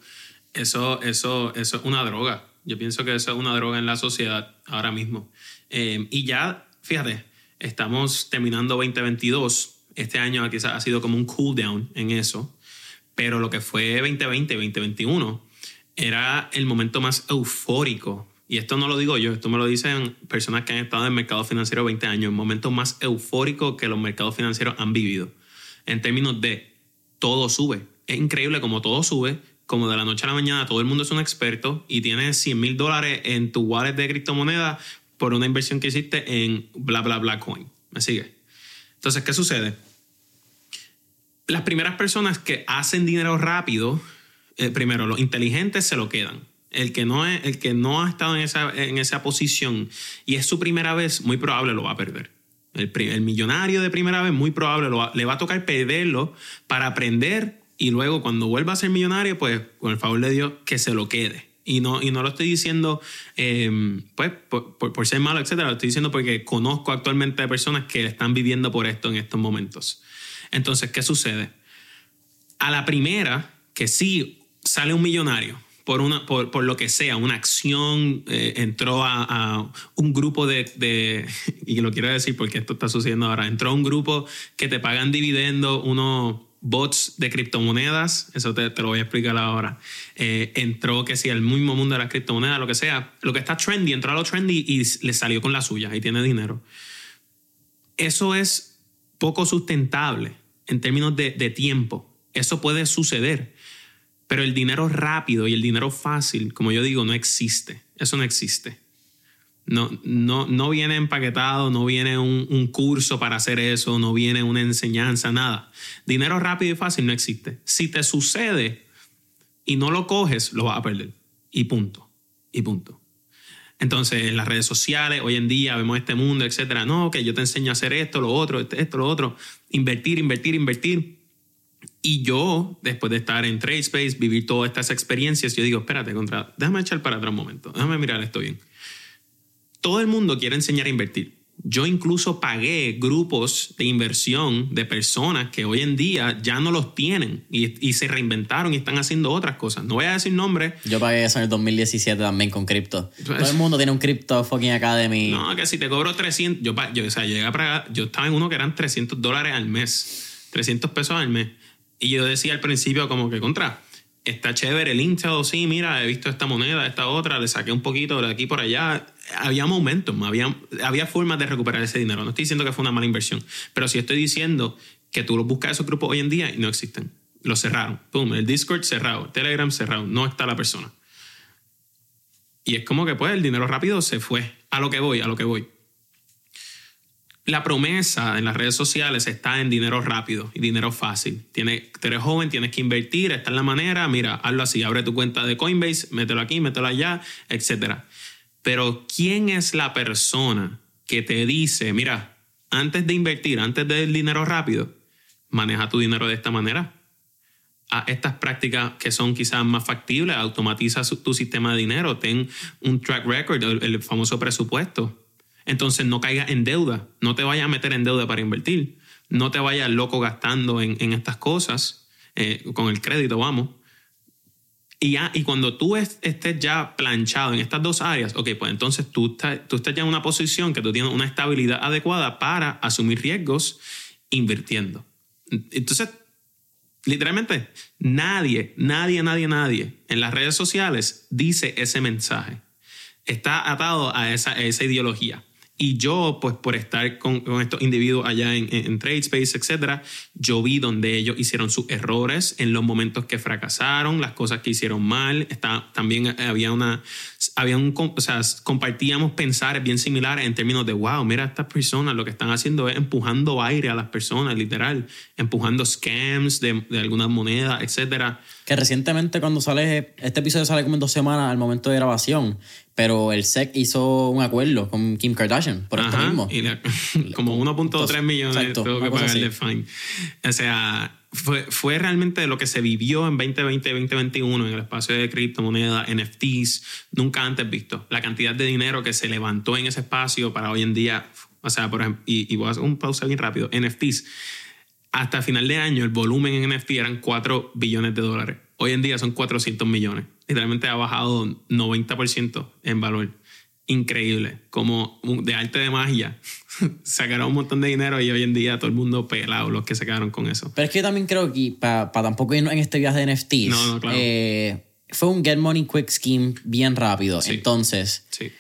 eso, eso, eso es una droga. Yo pienso que eso es una droga en la sociedad ahora mismo. Eh, y ya, fíjate, estamos terminando 2022. Este año quizás ha sido como un cool down en eso. Pero lo que fue 2020, 2021, era el momento más eufórico. Y esto no lo digo yo, esto me lo dicen personas que han estado en el mercado financiero 20 años. El momento más eufórico que los mercados financieros han vivido. En términos de todo sube. Es increíble como todo sube como de la noche a la mañana todo el mundo es un experto y tienes 100 mil dólares en tu wallet de criptomoneda por una inversión que hiciste en bla, bla, bla coin. ¿Me sigue? Entonces, ¿qué sucede? Las primeras personas que hacen dinero rápido, eh, primero, los inteligentes se lo quedan. El que, no es, el que no ha estado en esa, en esa posición y es su primera vez, muy probable lo va a perder. El, millonario de primera vez, muy probable lo le va a tocar perderlo para aprender y luego cuando vuelva a ser millonario, pues con el favor de Dios, que se lo quede. Y no, y no lo estoy diciendo em, pues, por, por, ser malo, etcétera. Lo estoy diciendo porque conozco actualmente personas que están viviendo por esto en estos momentos. Entonces, ¿qué sucede? A la primera, que sí sale un millonario, por, una, por, por, lo que sea, una acción, eh, entró a, a, un grupo de, de, y lo quiero decir porque esto está sucediendo ahora, entró a un grupo que te pagan dividendo unos bots de criptomonedas, eso te, lo voy a explicar ahora. Eh, entró que si el mismo mundo de las criptomonedas, lo que sea, lo que está trendy, entró a lo trendy y le salió con la suya y tiene dinero. Eso es poco sustentable en términos de, de tiempo. Eso puede suceder. Pero el dinero rápido y el dinero fácil, como yo digo, no existe. Eso no existe. No, no, no viene empaquetado, no viene un, curso para hacer eso, no viene una enseñanza, nada. Dinero rápido y fácil no existe. Si te sucede y no lo coges, lo vas a perder. Y punto. Y punto. Entonces, en las redes sociales, hoy en día vemos este mundo, etcétera. No, que yo te enseño a hacer esto, lo otro, esto, lo otro. Invertir, invertir, invertir y yo, después de estar en TradeSpace, vivir todas estas experiencias, yo digo, espérate, contra, déjame echar para atrás un momento, déjame mirar esto bien. Todo el mundo quiere enseñar a invertir. Yo incluso pagué grupos de inversión de personas que hoy en día ya no los tienen y, y, se reinventaron y están haciendo otras cosas. No voy a decir nombres. Yo pagué eso en el 2017 también con cripto. Todo el mundo tiene un cripto fucking academy. No, que si te cobro 300, yo, yo, o sea, llegué a pagar, yo estaba en uno que eran 300 dólares al mes, 300 pesos al mes. Y yo decía al principio como que contra, está chévere el Intel, sí, mira, he visto esta moneda, esta otra, le saqué un poquito de aquí por allá. Había momentos, había, había formas de recuperar ese dinero. No estoy diciendo que fue una mala inversión, pero sí estoy diciendo que tú los buscas esos grupos hoy en día y no existen. Los cerraron. Pum, el Discord cerrado, Telegram cerrado, no está la persona. Y es como que pues el dinero rápido se fue. A lo que voy, a lo que voy la promesa en las redes sociales está en dinero rápido y dinero fácil. Tienes, eres joven, tienes que invertir, esta es la manera, mira, hazlo así, abre tu cuenta de Coinbase, mételo aquí, mételo allá, etc. Pero ¿quién es la persona que te dice, mira, antes de invertir, antes del dinero rápido, maneja tu dinero de esta manera? A estas prácticas que son quizás más factibles, automatiza tu sistema de dinero, ten un track record, el famoso presupuesto entonces no caigas en deuda, no te vayas a meter en deuda para invertir, no te vayas loco gastando en, en estas cosas, eh, con el crédito, vamos. Y, ya, y cuando tú estés ya planchado en estas dos áreas, ok, pues entonces tú estás, tú estás ya en una posición que tú tienes una estabilidad adecuada para asumir riesgos invirtiendo. Entonces, literalmente, nadie, nadie, nadie, nadie en las redes sociales dice ese mensaje. Está atado a esa, a esa ideología. Y yo, pues por estar con, con estos individuos allá en, en, en TradeSpace, etcétera, yo vi donde ellos hicieron sus errores, en los momentos que fracasaron, las cosas que hicieron mal. Está, también había una, había un, o sea, compartíamos pensares bien similares en términos de, wow, mira, estas personas lo que están haciendo es empujando aire a las personas, literal, empujando scams de, de algunas monedas, etcétera. Que recientemente cuando sale, este episodio sale como en dos semanas al momento de grabación, pero el SEC hizo un acuerdo con Kim Kardashian por Ajá, esto mismo. Y la, como 1.3 millones Exacto, tuvo que pagarle así. fine. O sea, fue, fue realmente lo que se vivió en 2020-2021 en el espacio de criptomonedas, NFTs, nunca antes visto. La cantidad de dinero que se levantó en ese espacio para hoy en día, o sea, por ejemplo, y, y voy a hacer un pausa bien rápido, NFTs. Hasta final de año el volumen en NFT eran 4 billones de dólares. Hoy en día son 400 millones. Literalmente ha bajado 90% en valor. Increíble. Como de arte de magia. Sacaron un montón de dinero y hoy en día todo el mundo pelado los que se quedaron con eso. Pero es que yo también creo que para tampoco irnos en este viaje de NFTs, No, no, claro. eh, fue un get money quick scheme bien rápido. Sí. Entonces, Sí.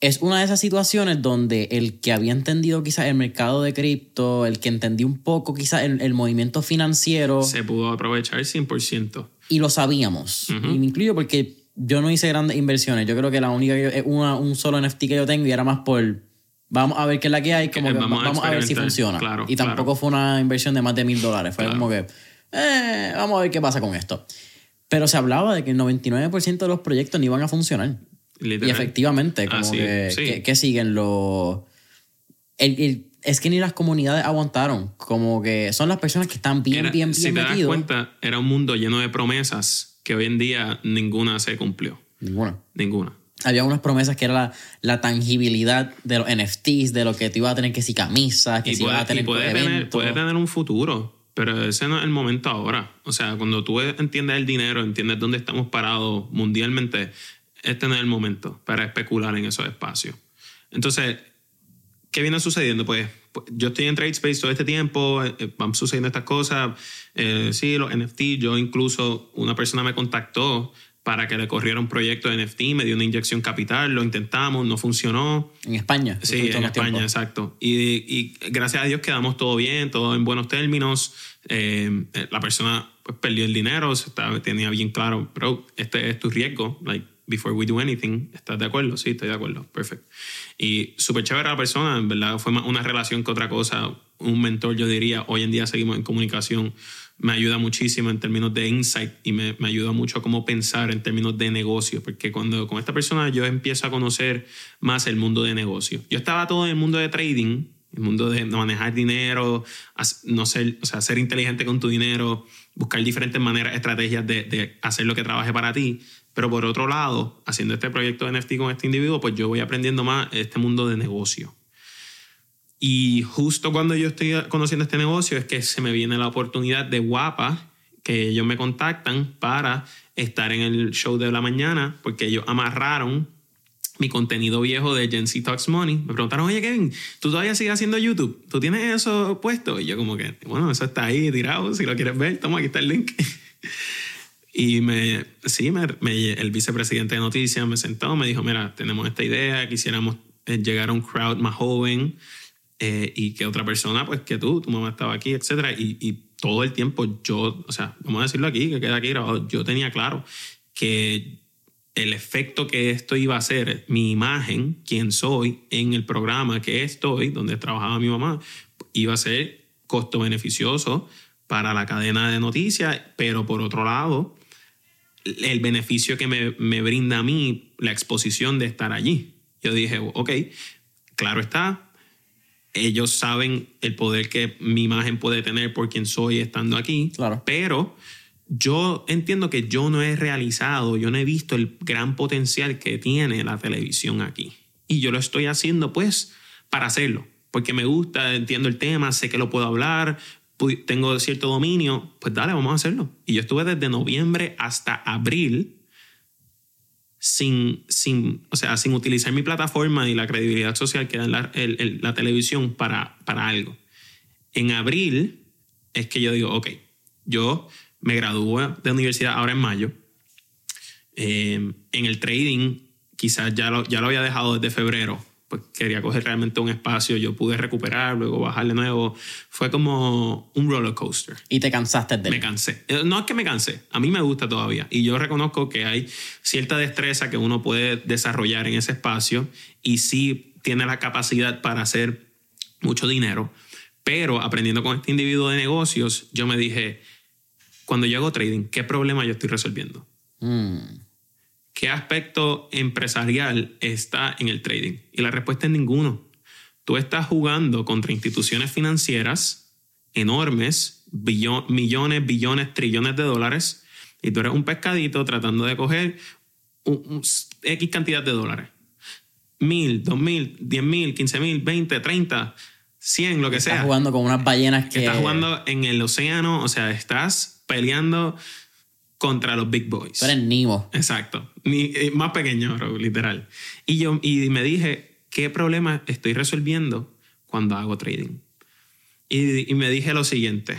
es una de esas situaciones donde el que había entendido quizás el mercado de cripto, el que entendió un poco quizás el, el movimiento financiero. Se pudo aprovechar 100%. Y lo sabíamos. Y me incluyo porque yo no hice grandes inversiones. Yo creo que la única es una, un solo NFT que yo tengo y era más por vamos a ver qué es la que hay, como que vamos, a, ver si funciona. y tampoco fue una inversión de más de mil dólares. Fue como que, eh, vamos a ver qué pasa con esto. Pero se hablaba de que el 99% de los proyectos ni iban a funcionar. Y efectivamente, como que, que, siguen los... es que ni las comunidades aguantaron. Como que son las personas que están bien, bien, bien Si te das cuenta, era un mundo lleno de promesas que hoy en día ninguna se cumplió. Ninguna. Ninguna. Había unas promesas que era la, la, tangibilidad de los NFTs, de lo que tú ibas a tener que si camisas, que si ibas a tener, puede tener, puede tener un futuro, pero ese no es el momento ahora. O sea, cuando tú entiendes el dinero, entiendes dónde estamos parados mundialmente, este no es el momento para especular en esos espacios. Entonces, ¿qué viene sucediendo? Pues, pues yo estoy en TradeSpace todo este tiempo, eh, eh, van sucediendo estas cosas. Eh, sí, los NFT, yo incluso, una persona me contactó para que le corriera un proyecto de NFT, me dio una inyección capital, lo intentamos, no funcionó. En España. Sí, en España, exacto. Y, gracias a Dios quedamos todo bien, todo en buenos términos. la persona pues, perdió el dinero, estaba, tenía bien claro, pero este es tu riesgo. Like, before we do anything. ¿Estás de acuerdo? Sí, estoy de acuerdo. Perfecto. Y súper chévere la persona, en verdad fue más una relación que otra cosa. Un mentor, yo diría, hoy en día seguimos en comunicación. Me ayuda muchísimo en términos de insight y me, me ayuda mucho a cómo pensar en términos de negocio, porque cuando con esta persona yo empiezo a conocer más el mundo de negocio. Yo estaba todo en el mundo de trading, el mundo de manejar dinero, no ser, o sea, ser inteligente con tu dinero, buscar diferentes maneras, estrategias de hacer lo que trabaje para ti pero por otro lado, haciendo este proyecto de NFT con este individuo, pues yo voy aprendiendo más este mundo de negocio. Y justo cuando yo estoy conociendo este negocio es que se me viene la oportunidad de guapa que ellos me contactan para estar en el show de la mañana porque ellos amarraron mi contenido viejo de Gen Z Talks Money. Me preguntaron, oye Kevin, ¿tú todavía sigues haciendo YouTube? ¿Tú tienes eso puesto? Y yo como que, bueno, eso está ahí tirado, si lo quieres ver, toma, aquí está el link. Y me, sí, me, el vicepresidente de noticias me sentó, me dijo, mira, tenemos esta idea, quisiéramos eh, llegar a un crowd más joven eh, y que otra persona, pues que tú, tu mamá estaba aquí, etc. Y, y, todo el tiempo yo, o sea, vamos a decirlo aquí, que queda aquí grabado, yo tenía claro que el efecto que esto iba a hacer, mi imagen, quién soy en el programa que estoy, donde trabajaba mi mamá, iba a ser costo beneficioso para la cadena de noticias, pero por otro lado, el beneficio que me, me, brinda a mí la exposición de estar allí. Yo dije, ok, claro está, ellos saben el poder que mi imagen puede tener por quien soy estando aquí, claro. pero yo entiendo que yo no he realizado, yo no he visto el gran potencial que tiene la televisión aquí. Y yo lo estoy haciendo pues para hacerlo, porque me gusta, entiendo el tema, sé que lo puedo hablar, tengo cierto dominio, pues dale, vamos a hacerlo. Y yo estuve desde noviembre hasta abril sin, sin, o sea, sin utilizar mi plataforma y la credibilidad social que da la, la televisión para, para algo. En abril es que yo digo, ok, yo me gradúo de universidad ahora en mayo. Eh, en el trading, quizás ya lo, ya lo había dejado desde febrero, pues quería coger realmente un espacio, yo pude recuperar, luego bajar de nuevo. Fue como un roller coaster. ¿Y te cansaste de Me cansé. Eh, no es que me cansé, a mí me gusta todavía. Y yo reconozco que hay cierta destreza que uno puede desarrollar en ese espacio y sí tiene la capacidad para hacer mucho dinero. Pero aprendiendo con este individuo de negocios, yo me dije, cuando yo hago trading, ¿qué problema yo estoy resolviendo? Mm. ¿Qué aspecto empresarial está en el trading? Y la respuesta es ninguno. Tú estás jugando contra instituciones financieras enormes, millones, billones, trillones de dólares, y tú eres un pescadito tratando de coger X cantidad de dólares. Mil, dos mil, diez mil, quince mil, veinte, treinta, cien, lo que sea. Estás jugando con unas ballenas que... Estás jugando en el océano, o sea, estás peleando contra los big boys. Tú eres Nemo. Exacto. Ni, eh, más pequeño, literal. Y yo y me dije, ¿qué problema estoy resolviendo cuando hago trading? Y, y me dije lo siguiente.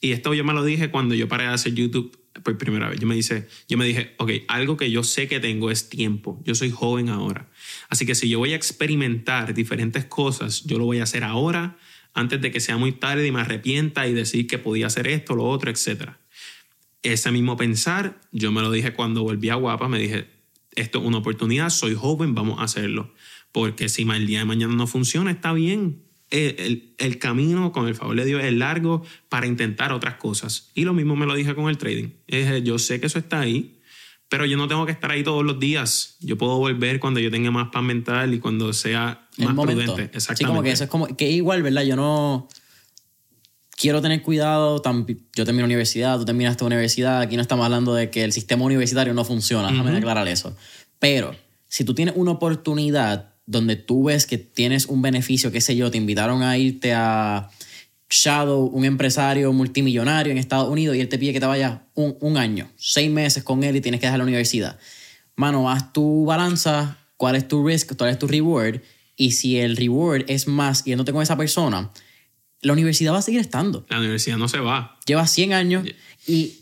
y esto yo me lo dije cuando yo paré de hacer YouTube por primera vez. Yo me, dice, yo me dije, ok, algo que yo sé que tengo es tiempo. Yo soy joven ahora. Así que si yo voy a experimentar diferentes cosas, yo lo voy a hacer ahora antes de que sea muy tarde y me arrepienta y decir que podía hacer esto, lo otro, etc. Ese mismo pensar, yo me lo dije cuando volví a Guapa, me dije, esto es una oportunidad, soy joven, vamos a hacerlo. Porque si el día de mañana no funciona, está bien. El, el, camino, con el favor de Dios, es largo para intentar otras cosas. Y lo mismo me lo dije con el trading. yo sé que eso está ahí, pero yo no tengo que estar ahí todos los días. Yo puedo volver cuando yo tenga más paz mental y cuando sea más prudente. Exactamente. Sí, como que eso es como que igual, ¿verdad? Yo no quiero tener cuidado. Yo termino universidad, tú terminaste universidad. Aquí no estamos hablando de que el sistema universitario no funciona. Déjame aclarar eso. Pero si tú tienes una oportunidad donde tú ves que tienes un beneficio, qué sé yo, te invitaron a irte a Shadow, un empresario multimillonario en Estados Unidos, y él te pide que te vayas un, un año, seis meses con él y tienes que dejar la universidad. Mano, haz tu balanza, cuál es tu risk, cuál es tu reward, y si el reward es más yéndote con esa persona, la universidad va a seguir estando. La universidad no se va. Lleva 100 años y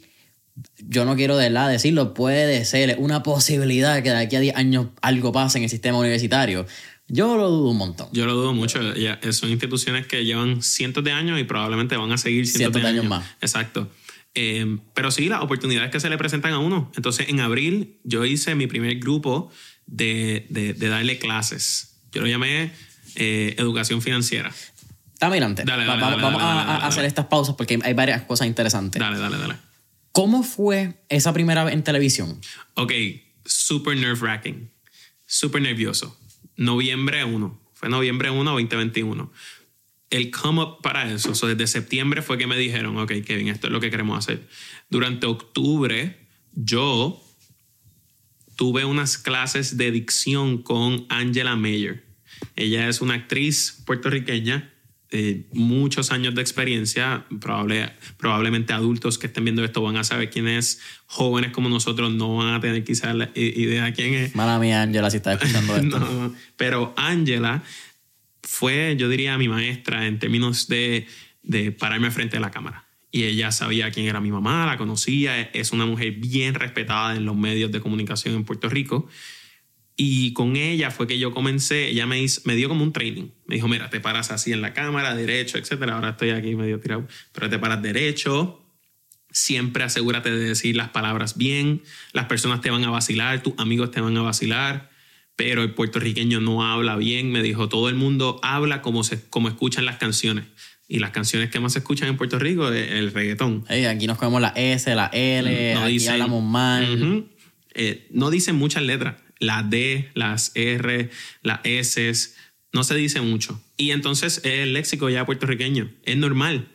yo no quiero de la decirlo, puede ser una posibilidad que de aquí a 10 años algo pase en el sistema universitario. Yo lo dudo un montón. Yo lo dudo mucho. Ya, son instituciones que llevan cientos de años y probablemente van a seguir cientos, de, años. más. Exacto. Eh, pero sí, las oportunidades que se le presentan a uno. Entonces, en abril yo hice mi primer grupo de, de, darle clases. Yo lo llamé eh, Educación Financiera. Dame adelante. vamos a, hacer estas pausas porque hay varias cosas interesantes. Dale, dale, dale. ¿Cómo fue esa primera vez en televisión? Ok, super nerve wracking, super nervioso. Noviembre 1, fue noviembre 1 2021. El come up para eso, o desde septiembre fue que me dijeron, ok, Kevin, esto es lo que queremos hacer. Durante octubre, yo tuve unas clases de dicción con Angela Mayer. Ella es una actriz puertorriqueña eh, muchos años de experiencia, probable, probablemente adultos que estén viendo esto van a saber quién es, jóvenes como nosotros no van a tener quizás la idea de quién es. Mala mía, Angela, si está escuchando esto. pero Angela fue, yo diría, mi maestra en términos de, de pararme frente a la cámara. Y ella sabía quién era mi mamá, la conocía, es una mujer bien respetada en los medios de comunicación en Puerto Rico. Y con ella fue que yo comencé, ella me, me dio como un training. Me dijo, mira, te paras así en la cámara, derecho, etcétera. Ahora estoy aquí medio tirado, pero te paras derecho. Siempre asegúrate de decir las palabras bien. Las personas te van a vacilar, tus amigos te van a vacilar, pero el puertorriqueño no habla bien. Me dijo, todo el mundo habla como, se, como escuchan las canciones. Y las canciones que más se escuchan en Puerto Rico es el reggaetón. aquí nos comemos la S, la L, no aquí hablamos mal. Eh, no dicen muchas letras la D, las R, las S, no se dice mucho. Y entonces el léxico ya puertorriqueño, es normal.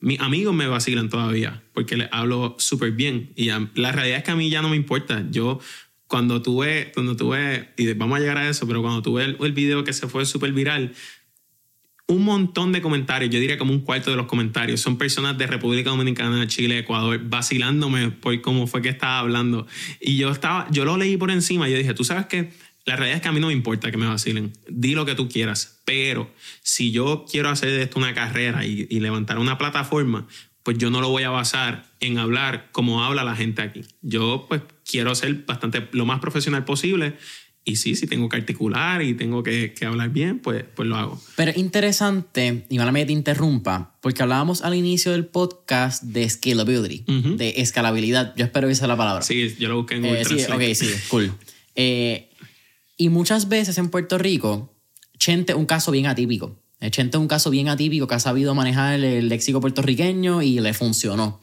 Mis amigos me vacilan todavía porque les hablo súper bien. Y la realidad es que a mí ya no me importa. Yo, cuando tuve, cuando tuve, y vamos a llegar a eso, pero cuando tuve el, el video que se fue súper viral, un montón de comentarios, yo diría como un cuarto de los comentarios, son personas de República Dominicana, Chile, Ecuador, vacilándome por cómo fue que estaba hablando. Y yo estaba, yo lo leí por encima y dije, tú sabes que la realidad es que a mí no me importa que me vacilen, di lo que tú quieras, pero si yo quiero hacer de esto una carrera y, y levantar una plataforma, pues yo no lo voy a basar en hablar como habla la gente aquí. Yo pues quiero ser bastante lo más profesional posible y sí, si tengo que articular y tengo que, que, hablar bien, pues, pues lo hago. Pero interesante, y mala te interrumpa, porque hablábamos al inicio del podcast de scalability, de escalabilidad. Yo espero que esa la palabra. Sí, yo lo busqué en Google eh, sí, Ok, sí, cool. Eh, y muchas veces en Puerto Rico, Chente es un caso bien atípico. Eh, Chente es un caso bien atípico que ha sabido manejar el léxico puertorriqueño y le funcionó.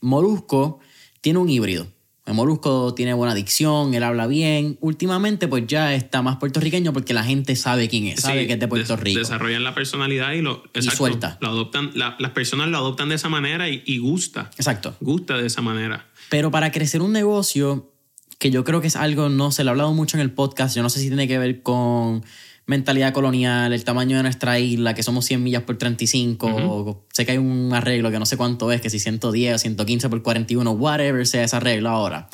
Molusco tiene un híbrido Molusco tiene buena dicción, él habla bien. Últimamente, pues ya está más puertorriqueño porque la gente sabe quién es, sabe que es de Puerto Rico. Desarrollan la personalidad y lo suelta. Lo adoptan, las personas lo adoptan de esa manera y, gusta. Exacto. Gusta de esa manera. Pero para crecer un negocio, que yo creo que es algo, no se lo ha hablado mucho en el podcast, yo no sé si tiene que ver con mentalidad colonial, el tamaño de nuestra isla, que somos 100 millas por 35, sé que hay un arreglo que no sé cuánto es, que si 110 o 115 por 41, whatever sea ese arreglo ahora.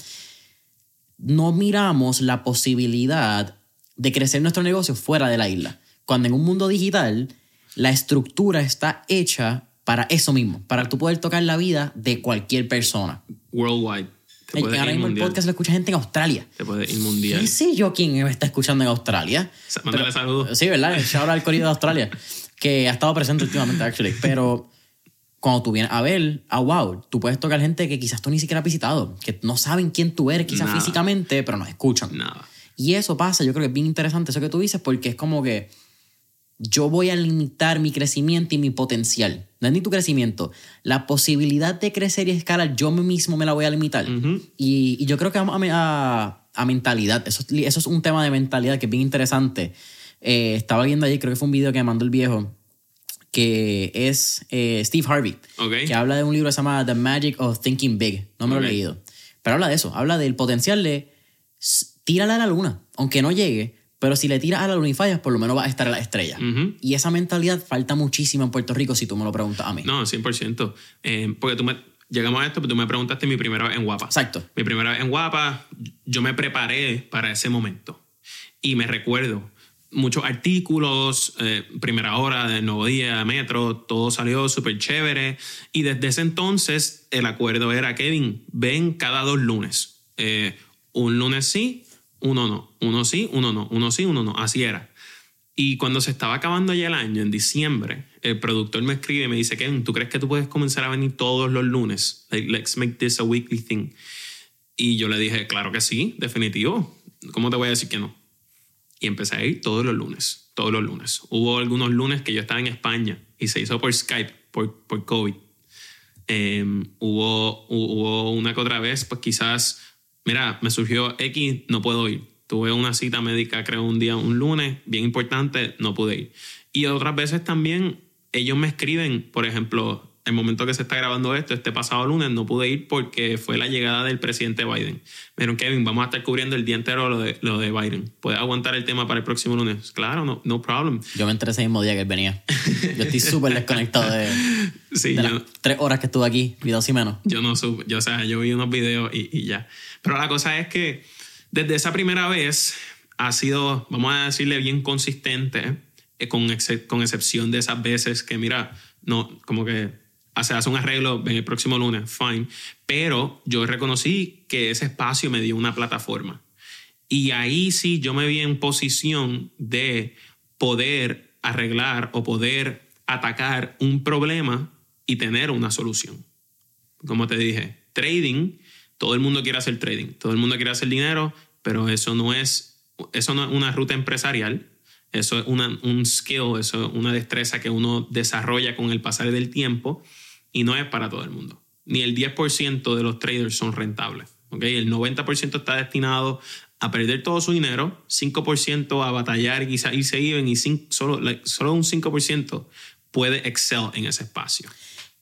No miramos la posibilidad de crecer nuestro negocio fuera de la isla. Cuando en un mundo digital la estructura está hecha para eso mismo, para tú poder tocar la vida de cualquier persona. Worldwide. Te Ahora mismo el mundial. podcast lo escucha gente en Australia. Te puedes ir mundial. ¿Qué sé yo quién me está escuchando en Australia? Mándale saludos. Sí, ¿verdad? Shout al corrido de Australia, que ha estado presente últimamente, actually. Pero cuando tú vienes a ver, ah, wow, tú puedes tocar gente que quizás tú ni siquiera has visitado, que no saben quién tú eres, quizás Nada. físicamente, pero nos escuchan. Nada. Y eso pasa, yo creo que es bien interesante eso que tú dices, porque es como que yo voy a limitar mi crecimiento y mi potencial. No es ni tu crecimiento. La posibilidad de crecer y escalar, yo mismo me la voy a limitar. Y, y yo creo que vamos a, a- a mentalidad. Eso, es li- eso es un tema de mentalidad que es bien interesante. Eh, estaba viendo ayer, creo que fue un video que me mandó el viejo, que es eh, Steve Harvey, que habla de un libro que se llama The Magic of Thinking Big. No me lo he leído. Pero habla de eso, habla del potencial de tírala a la luna, aunque no llegue, pero si le tiras a la luna y fallas, por lo menos va a estar en la estrella. Y esa mentalidad falta muchísimo en Puerto Rico si tú me lo preguntas a mí. No, 100%. Eh, porque tú me, llegamos a esto, pero tú me preguntaste mi primera vez en Guapa. Exacto. Mi primera vez en Guapa, yo me preparé para ese momento. Y me recuerdo muchos artículos, eh, primera hora del nuevo día, metro, todo salió súper chévere. Y desde ese entonces el acuerdo era, Kevin, ven cada dos lunes. Eh, un lunes sí, uno no. Uno sí, uno no. Uno sí, uno no. Así era. Y cuando se estaba acabando ya el año, en diciembre, el productor me escribe y me dice, Kevin, ¿tú crees que tú puedes comenzar a venir todos los lunes? Like, let's make this a weekly thing. Y yo le dije, claro que sí, definitivo. ¿Cómo te voy a decir que no? Y empecé a ir todos los lunes, todos los lunes. Hubo algunos lunes que yo estaba en España y se hizo por Skype, por, por COVID. Eh, hubo, hubo una que otra vez, pues quizás, mira, me surgió X, no puedo ir. Tuve una cita médica, creo, un día, un lunes, bien importante, no pude ir. Y otras veces también ellos me escriben, por ejemplo, el momento que se está grabando esto, este pasado lunes, no pude ir porque fue la llegada del presidente Biden. Me dijeron, Kevin, vamos a estar cubriendo el día entero lo de, lo de Biden. ¿Puedes aguantar el tema para el próximo lunes? Claro, no, no problem. Yo me enteré ese mismo día que él venía. Yo estoy súper desconectado de, Sí, de yo, las tres horas que estuve aquí, videos y menos. yo no supe, yo, o sea, yo vi unos videos y, y ya. Pero la cosa es que desde esa primera vez ha sido, vamos a decirle, bien consistente, eh, con, ex- con excepción de esas veces que, mira, no, como que hace, hace un arreglo en el próximo lunes, fine. Pero yo reconocí que ese espacio me dio una plataforma. Y ahí sí yo me vi en posición de poder arreglar o poder atacar un problema y tener una solución. Como te dije, trading, todo el mundo quiere hacer trading, todo el mundo quiere hacer dinero, pero eso no es, eso no es una ruta empresarial, eso es una, un skill, eso es una destreza que uno desarrolla con el pasar del tiempo y no es para todo el mundo. Ni el 10% de los traders son rentables. ¿ok? El 90% está destinado a perder todo su dinero, 5% a batallar y irse even y cin- solo, like, solo un 5% puede excel en ese espacio.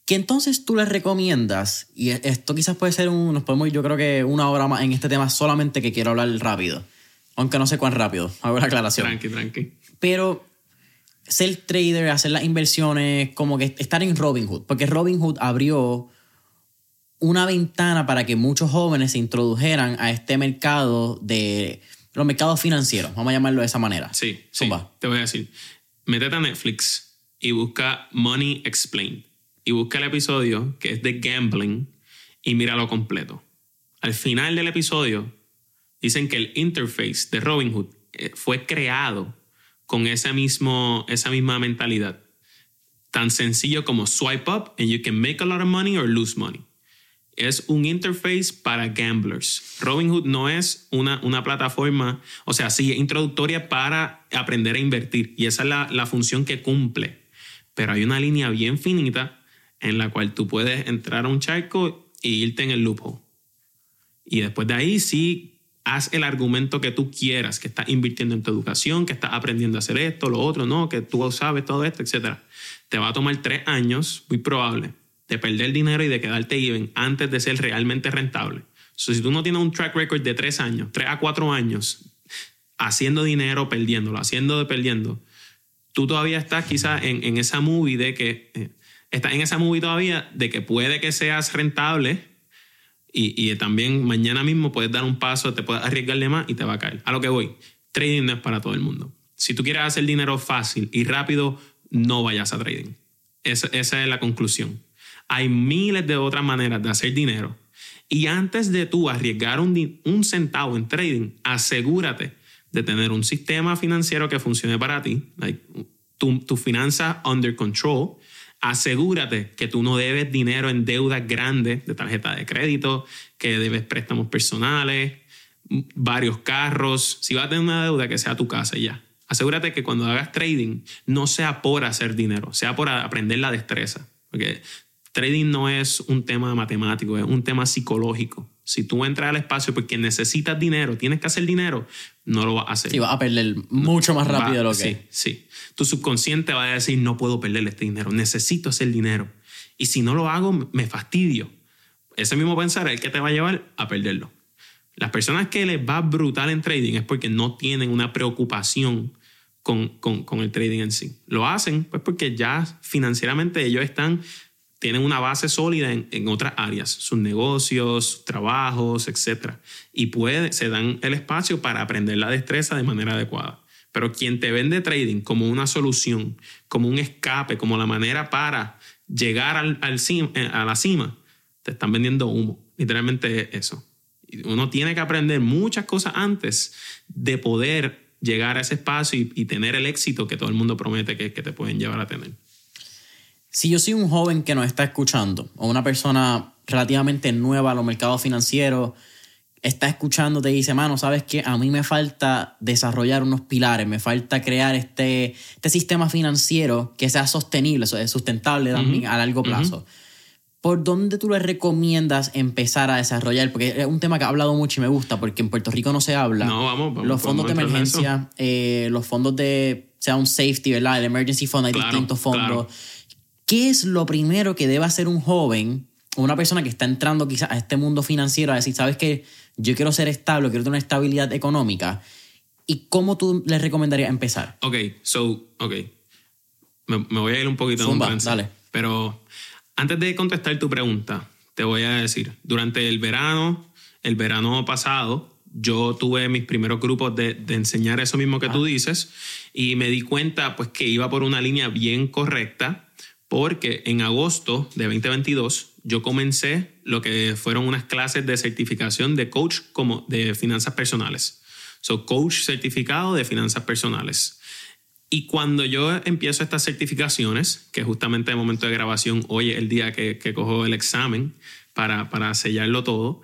Que entonces tú le recomiendas, y esto quizás puede ser un, nos podemos ir yo creo que una hora más en este tema solamente que quiero hablar rápido, aunque no sé cuán rápido, hago la aclaración. Tranqui, tranqui. Pero ser trader, hacer las inversiones, como que estar en Robinhood, porque Robinhood abrió una ventana para que muchos jóvenes se introdujeran a este mercado de los mercados financieros, vamos a llamarlo de esa manera. Sí, sí. Te voy a decir. Métete a Netflix y busca Money Explained. Y busca el episodio que es de gambling y míralo completo. Al final del episodio dicen que el interface de Robinhood eh, fue creado con mismo, esa misma mentalidad. Tan sencillo como swipe up and you can make a lot of money or lose money. Es un interface para gamblers. Robinhood no es una, una plataforma, o sea, sí, es introductoria para aprender a invertir y esa es la, la función que cumple. Pero hay una línea bien finita en la cual tú puedes entrar a un charco e irte en el loophole. Y después de ahí sí, haz el argumento que tú quieras, que estás invirtiendo en tu educación, que estás aprendiendo a hacer esto, lo otro, no, que tú sabes todo esto, etc. Te va a tomar tres años, muy probable, de perder dinero y de quedarte even antes de ser realmente rentable. So, si tú no tienes un track record de tres años, tres a cuatro años, haciendo dinero, perdiéndolo, haciendo de perdiendo, tú todavía estás quizás en, esa movie de que, eh, estás en esa movie todavía de que puede que seas rentable y, también mañana mismo puedes dar un paso, te puedes arriesgarle más y te va a caer. A lo que voy, trading no es para todo el mundo. Si tú quieres hacer dinero fácil y rápido, no vayas a trading. Esa, esa es la conclusión. Hay miles de otras maneras de hacer dinero. Y antes de tú arriesgar un, un centavo en trading, asegúrate de tener un sistema financiero que funcione para ti, like, tu, tu finanza under control. Asegúrate que tú no debes dinero en deudas grandes de tarjeta de crédito, que debes préstamos personales, varios carros. Si vas a tener una deuda, que sea tu casa ya. Asegúrate que cuando hagas trading no sea por hacer dinero, sea por aprender la destreza. Porque trading no es un tema matemático, es un tema psicológico. Si tú entras al espacio porque necesitas dinero, tienes que hacer dinero, no lo vas a hacer. Sí, vas a perder mucho más rápido Va- de lo que. Sí, sí. Tu subconsciente va a decir, no puedo perder este dinero, necesito hacer dinero. Y si no lo hago, me fastidio. Ese mismo pensar es el que te va a llevar a perderlo. Las personas que les va brutal en trading es porque no tienen una preocupación con, con- con el trading en sí. Lo hacen pues porque ya financieramente ellos están, tienen una base sólida en, otras áreas, sus negocios, sus trabajos, etc. Y puede, se dan el espacio para aprender la destreza de manera adecuada. Pero quien te vende trading como una solución, como un escape, como la manera para llegar al, al cim- eh, a la cima, te están vendiendo humo. Literalmente es eso. Uno tiene que aprender muchas cosas antes de poder llegar a ese espacio y, tener el éxito que todo el mundo promete que te pueden llevar a tener. Si yo soy un joven que nos está escuchando o una persona relativamente nueva a los mercados financieros, está escuchando, te dice, mano, ¿sabes qué? A mí me falta desarrollar unos pilares, me falta crear este, este sistema financiero que sea sostenible, eso es sustentable también a largo plazo. ¿Por dónde tú le recomiendas empezar a desarrollar? Porque es un tema que ha hablado mucho y me gusta, porque en Puerto Rico no se habla. No, vamos, vamos, Los fondos de emergencia, eh, los fondos de, sea un safety, ¿verdad? El emergency fund, hay Claro, distintos fondos. claro. ¿Qué es lo primero que debe hacer un joven o una persona que está entrando quizás a este mundo financiero a decir, sabes que yo quiero ser estable, quiero tener una estabilidad económica? ¿Y cómo tú le recomendarías empezar? Ok, so, ok. Me, me voy a ir un poquito Zumba, de un dale. Pero antes de contestar tu pregunta, te voy a decir, durante el verano, el verano pasado, yo tuve mis primeros grupos de, de enseñar eso mismo que tú dices y me di cuenta pues que iba por una línea bien correcta porque en agosto de 2022 yo comencé lo que fueron unas clases de certificación de coach como de finanzas personales. So, coach certificado de finanzas personales. Y cuando yo empiezo estas certificaciones, que justamente el momento de grabación, hoy es el día que, cojo el examen para, para sellarlo todo,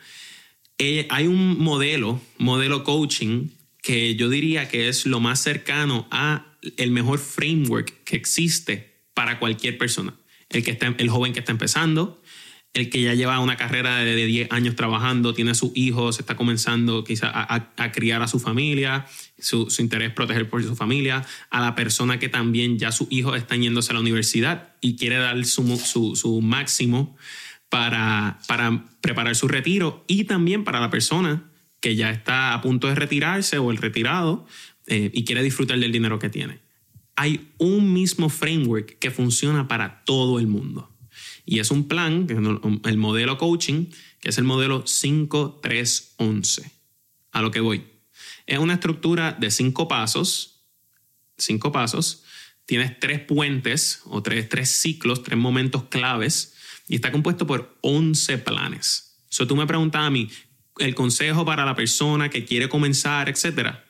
eh, hay un modelo, modelo coaching, que yo diría que es lo más cercano a el mejor framework que existe para cualquier persona. El, que está, el joven que está empezando, el que ya lleva una carrera de, de 10 años trabajando, tiene sus hijos, está comenzando quizá a, a- a criar a su familia, su, interés es proteger por su familia, a la persona que también ya sus hijos están yéndose a la universidad y quiere dar su, su, su máximo para, para preparar su retiro y también para la persona que ya está a punto de retirarse o el retirado eh, y quiere disfrutar del dinero que tiene. Hay un mismo framework que funciona para todo el mundo. Y es un plan, el modelo coaching, que es el modelo 5311. A lo que voy. Es una estructura de cinco pasos. Cinco pasos. Tienes tres puentes o tres, tres ciclos, tres momentos claves. Y está compuesto por 11 planes. So, tú me preguntas a mí, el consejo para la persona que quiere comenzar, etcétera.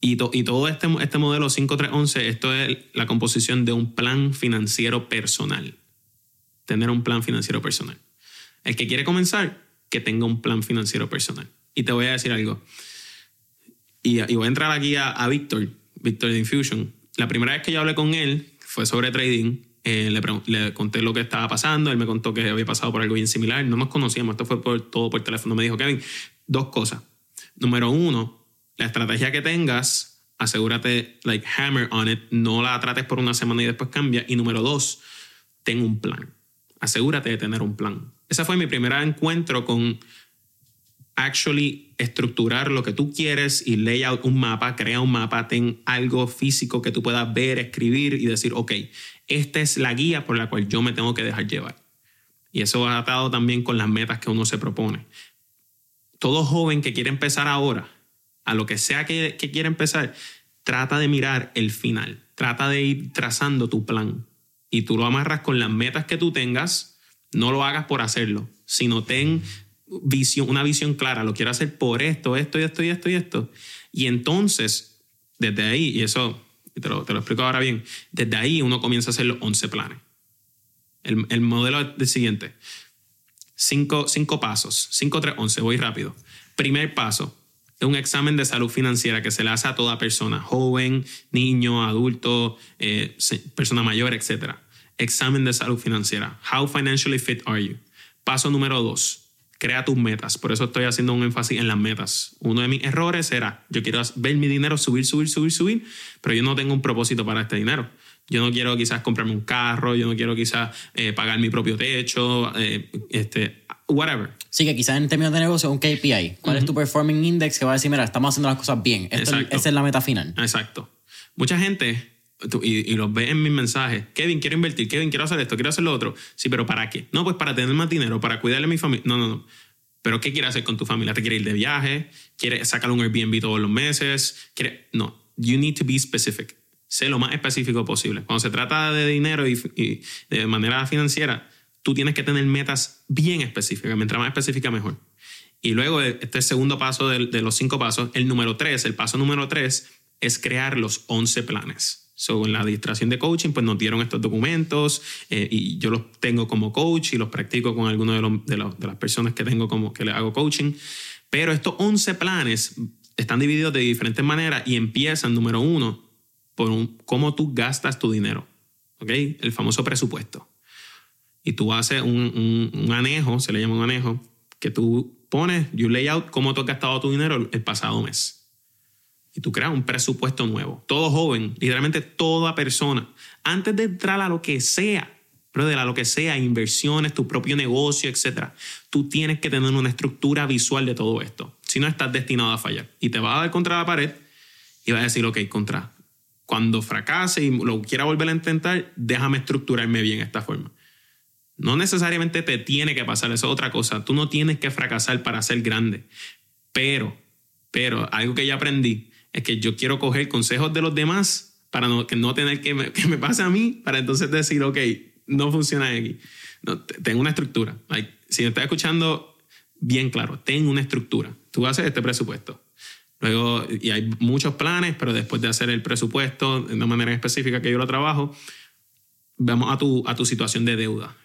Y, to- y todo este, este modelo 5311, esto es la composición de un plan financiero personal. Tener un plan financiero personal. El que quiere comenzar, que tenga un plan financiero personal. Y te voy a decir algo. Y, y voy a entrar aquí a, a Víctor, Víctor de Infusion. La primera vez que yo hablé con él fue sobre trading. Eh, le, le conté lo que estaba pasando. Él me contó que había pasado por algo bien similar. No nos conocíamos. Esto fue por, todo por teléfono. Me dijo, Kevin, dos cosas. Número uno, la estrategia que tengas, asegúrate, like, hammer on it. No la trates por una semana y después cambia. Y número dos, ten un plan. Asegúrate de tener un plan. Ese fue mi primer encuentro con actually estructurar lo que tú quieres y layout un mapa, crea un mapa, ten algo físico que tú puedas ver, escribir y decir, ok, esta es la guía por la cual yo me tengo que dejar llevar. Y eso va atado también con las metas que uno se propone. Todo joven que quiere empezar ahora, a lo que sea que, que quiera empezar, trata de mirar el final, trata de ir trazando tu plan. y tú lo amarras con las metas que tú tengas, no lo hagas por hacerlo, sino ten visión, una visión clara, lo quiero hacer por esto, esto y esto y esto y esto. Y entonces, desde ahí, y eso te lo, te lo explico ahora bien, desde ahí uno comienza a hacer los 11 planes. El, el modelo es el siguiente. Cinco, cinco pasos. 5, 3, 11. Voy rápido. Primer paso. Un examen de salud financiera que se le hace a toda persona, joven, niño, adulto, eh, persona mayor, etc. Examen de salud financiera. How financially fit are you? Paso número dos crea tus metas. Por eso estoy haciendo un énfasis en las metas. Uno de mis errores era, yo quiero ver mi dinero subir, subir, subir, subir, pero yo no tengo un propósito para este dinero. Yo no quiero quizás comprarme un carro, yo no quiero quizás eh, pagar mi propio techo, eh, este, whatever. Sí, que quizás en términos de negocio un KPI. ¿Cuál es tu performing index que va a decir, mira, estamos haciendo las cosas bien? esa es la meta final. Exacto. Mucha gente y, y, los ve en mis mensajes. Kevin, quiero invertir. Kevin, quiero hacer esto, quiero hacer lo otro. Sí, pero ¿para qué? No, pues para tener más dinero, para cuidarle a mi familia. No, no, no. Pero ¿qué quieres hacer con tu familia? ¿Te quiere ir de viaje? ¿Quiere sacar un Airbnb todos los meses? ¿Quiere? No. You need to be specific. Sé lo más específico posible. Cuando se trata de dinero y, de manera financiera, tú tienes que tener metas bien específicas. Mientras más específica, mejor. Y luego, este segundo paso de, los cinco pasos, el número tres, el paso número tres es crear los 11 planes. So, la distracción de coaching, pues nos dieron estos documentos eh, y yo los tengo como coach y los practico con algunos de, las personas que tengo como que le hago coaching. Pero estos 11 planes están divididos de diferentes maneras y empiezan, número uno, por cómo tú gastas tu dinero. ¿Ok? El famoso presupuesto. Y tú haces un, un, anejo, se le llama un anejo, que tú pones, you lay out cómo tú has gastado tu dinero el pasado mes y tú creas un presupuesto nuevo. Todo joven, literalmente toda persona, antes de entrar a lo que sea, pero de lo que sea, inversiones, tu propio negocio, etc., tú tienes que tener una estructura visual de todo esto. Si no, estás destinado a fallar. Y te vas a dar contra la pared y vas a decir, ok, contra. Cuando fracase y lo quiera volver a intentar, déjame estructurarme bien esta forma. No necesariamente te tiene que pasar, eso es otra cosa. Tú no tienes que fracasar para ser grande. Pero, pero, algo que ya aprendí es que yo quiero coger consejos de los demás para no, que no tener que me, que me pase a mí, para entonces decir, ok, no funciona aquí. No, tengo una estructura. si me estás escuchando, bien claro, tengo una estructura. Tú haces este presupuesto. Luego, y hay muchos planes, pero después de hacer el presupuesto de una manera específica que yo lo trabajo, vamos a tu, a tu situación de deuda.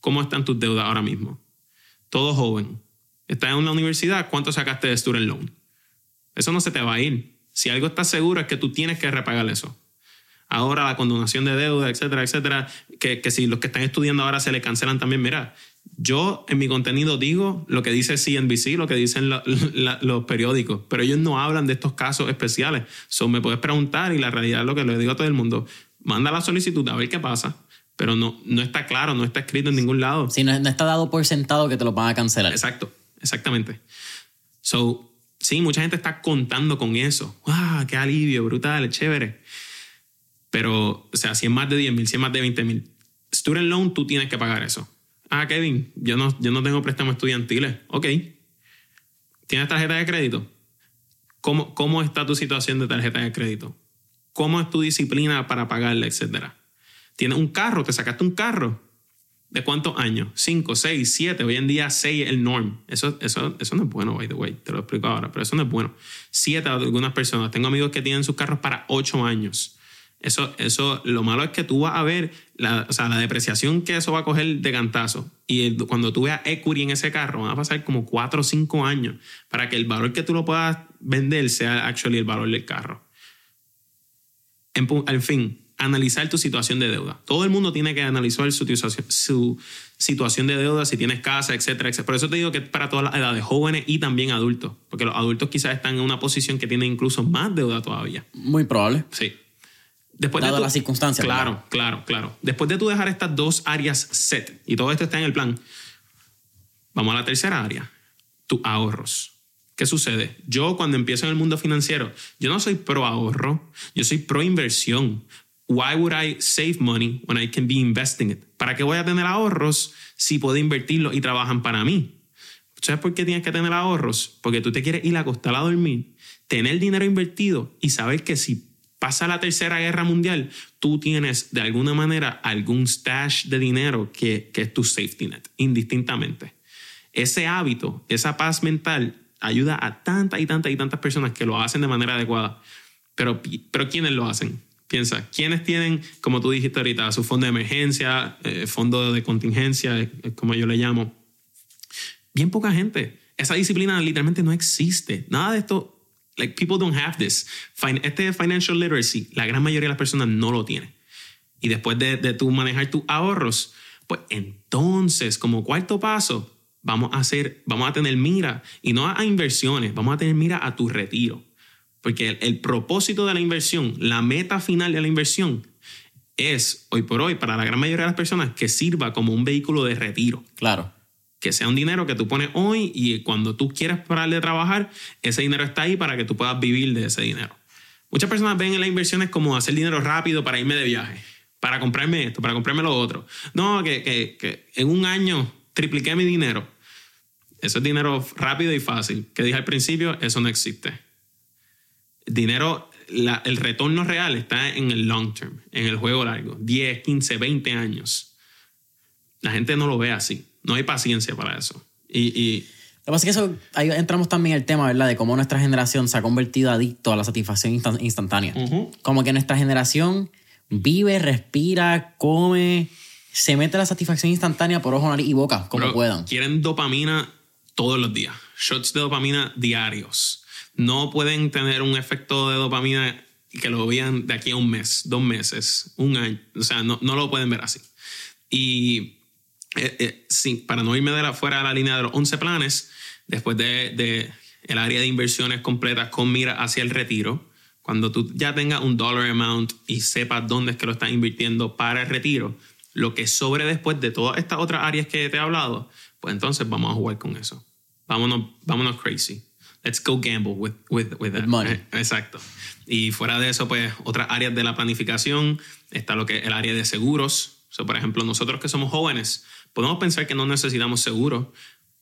¿Cómo están tus deudas ahora mismo? Todo joven. Estás en una universidad, ¿cuánto sacaste de student loan? Eso no se te va a ir. Si algo está seguro es que tú tienes que repagar eso. Ahora la condonación de deuda, etcétera, etcétera, que, que si los que están estudiando ahora se le cancelan también, mira, yo en mi contenido digo lo que dice CNBC, lo que dicen los periódicos, pero ellos no hablan de estos casos especiales. So, me puedes preguntar y la realidad es lo que le digo a todo el mundo, manda la solicitud a ver qué pasa, pero no, no está claro, no está escrito en ningún lado. Sí, no, no está dado por sentado que te lo van a cancelar. Exacto, exactamente. So, Sí, mucha gente está contando con eso. ¡Wow! ¡Qué alivio! Brutal, chévere. Pero, o sea, si es más de 10 mil, si es más de 20 mil, student loan, tú tienes que pagar eso. Ah, Kevin, yo no, yo no tengo préstamos estudiantiles. Ok. ¿Tienes tarjeta de crédito? ¿Cómo, ¿Cómo está tu situación de tarjeta de crédito? ¿Cómo es tu disciplina para pagarla, etcétera? ¿Tienes un carro? ¿Te sacaste un carro? ¿De cuántos años? ¿Cinco, seis, siete? Hoy en día seis es el norm. Eso, eso, eso no es bueno, by the way. Te lo explico ahora, pero eso no es bueno. Siete algunas personas. Tengo amigos que tienen sus carros para ocho años. Eso, eso, lo malo es que tú vas a ver la, o sea, la depreciación que eso va a coger de cantazo. Y cuando tú veas equity en ese carro, van a pasar como cuatro o cinco años para que el valor que tú lo puedas vender sea actually el valor del carro. En, al fin, analizar tu situación de deuda. Todo el mundo tiene que analizar su, su situación de deuda, si tienes casa, etcétera, etcétera. Por eso te digo que es para todas las edades, jóvenes y también adultos, porque los adultos quizás están en una posición que tiene incluso más deuda todavía. Muy probable. Sí. Después Dado de las circunstancias. Claro, claro, claro. Después de tú dejar estas dos áreas set, y todo esto está en el plan, vamos a la tercera área, tus ahorros. ¿Qué sucede? Yo cuando empiezo en el mundo financiero, yo no soy pro ahorro, yo soy pro inversión, Why would I save money when I can be investing it? ¿Para qué voy a tener ahorros si puedo invertirlo y trabajan para mí? ¿Sabes por qué tienes que tener ahorros? Porque tú te quieres ir a acostar a dormir, tener dinero invertido y saber que si Pasa la tercera guerra mundial, tú tienes de alguna manera algún stash de dinero que, que es tu safety net, indistintamente. Ese hábito, esa paz mental, ayuda a tantas y tantas y tantas personas que lo hacen de manera adecuada. Pero, pero ¿quiénes lo hacen? Piensa, ¿quiénes tienen, como tú dijiste ahorita, su fondo de emergencia, eh, fondo de contingencia, como yo le llamo? Bien poca gente. Esa disciplina literalmente no existe. Nada de esto Like people don't have this. Este financial literacy, la gran mayoría de las personas no lo tiene. Y después de, de tú manejar tus ahorros, pues entonces, como cuarto paso, vamos a hacer, vamos a tener mira y no a, inversiones, vamos a tener mira a tu retiro. Porque el, el, propósito de la inversión, la meta final de la inversión, es hoy por hoy para la gran mayoría de las personas que sirva como un vehículo de retiro. Claro que sea un dinero que tú pones hoy y cuando tú quieras parar de trabajar, ese dinero está ahí para que tú puedas vivir de ese dinero. Muchas personas ven en las inversiones como hacer dinero rápido para irme de viaje, para comprarme esto, para comprarme lo otro. No, que, que, que en un año tripliqué mi dinero. Eso es dinero rápido y fácil. Que dije al principio, eso no existe. Dinero, el retorno real está en el long term, en el juego largo, 10, 15, 20 años. La gente no lo ve así no hay paciencia para eso. Y, y lo que pasa es que eso, ahí entramos también en el tema, ¿verdad? De cómo nuestra generación se ha convertido adicto a la satisfacción instantánea. Como que nuestra generación vive, respira, come, se mete la satisfacción instantánea por ojo, nariz y boca, como puedan. Quieren dopamina todos los días, shots de dopamina diarios. No pueden tener un efecto de dopamina que lo vean de aquí a un mes, dos meses, un año. O sea, no, no lo pueden ver así. Y eh, eh, sí, para no irme de la, fuera de la línea de los 11 planes, después de, de el área de inversiones completas con mira hacia el retiro, cuando tú ya tengas un dollar amount y sepas dónde es que lo estás invirtiendo para el retiro, lo que sobre después de todas estas otras áreas que te he hablado, pues entonces vamos a jugar con eso. Vámonos, vámonos crazy. Let's go gamble with, with, with that. money. Exacto. Y fuera de eso, pues otras áreas de la planificación, está lo que el área de seguros. O sea, por ejemplo, nosotros que somos jóvenes, Podemos pensar que no necesitamos seguro,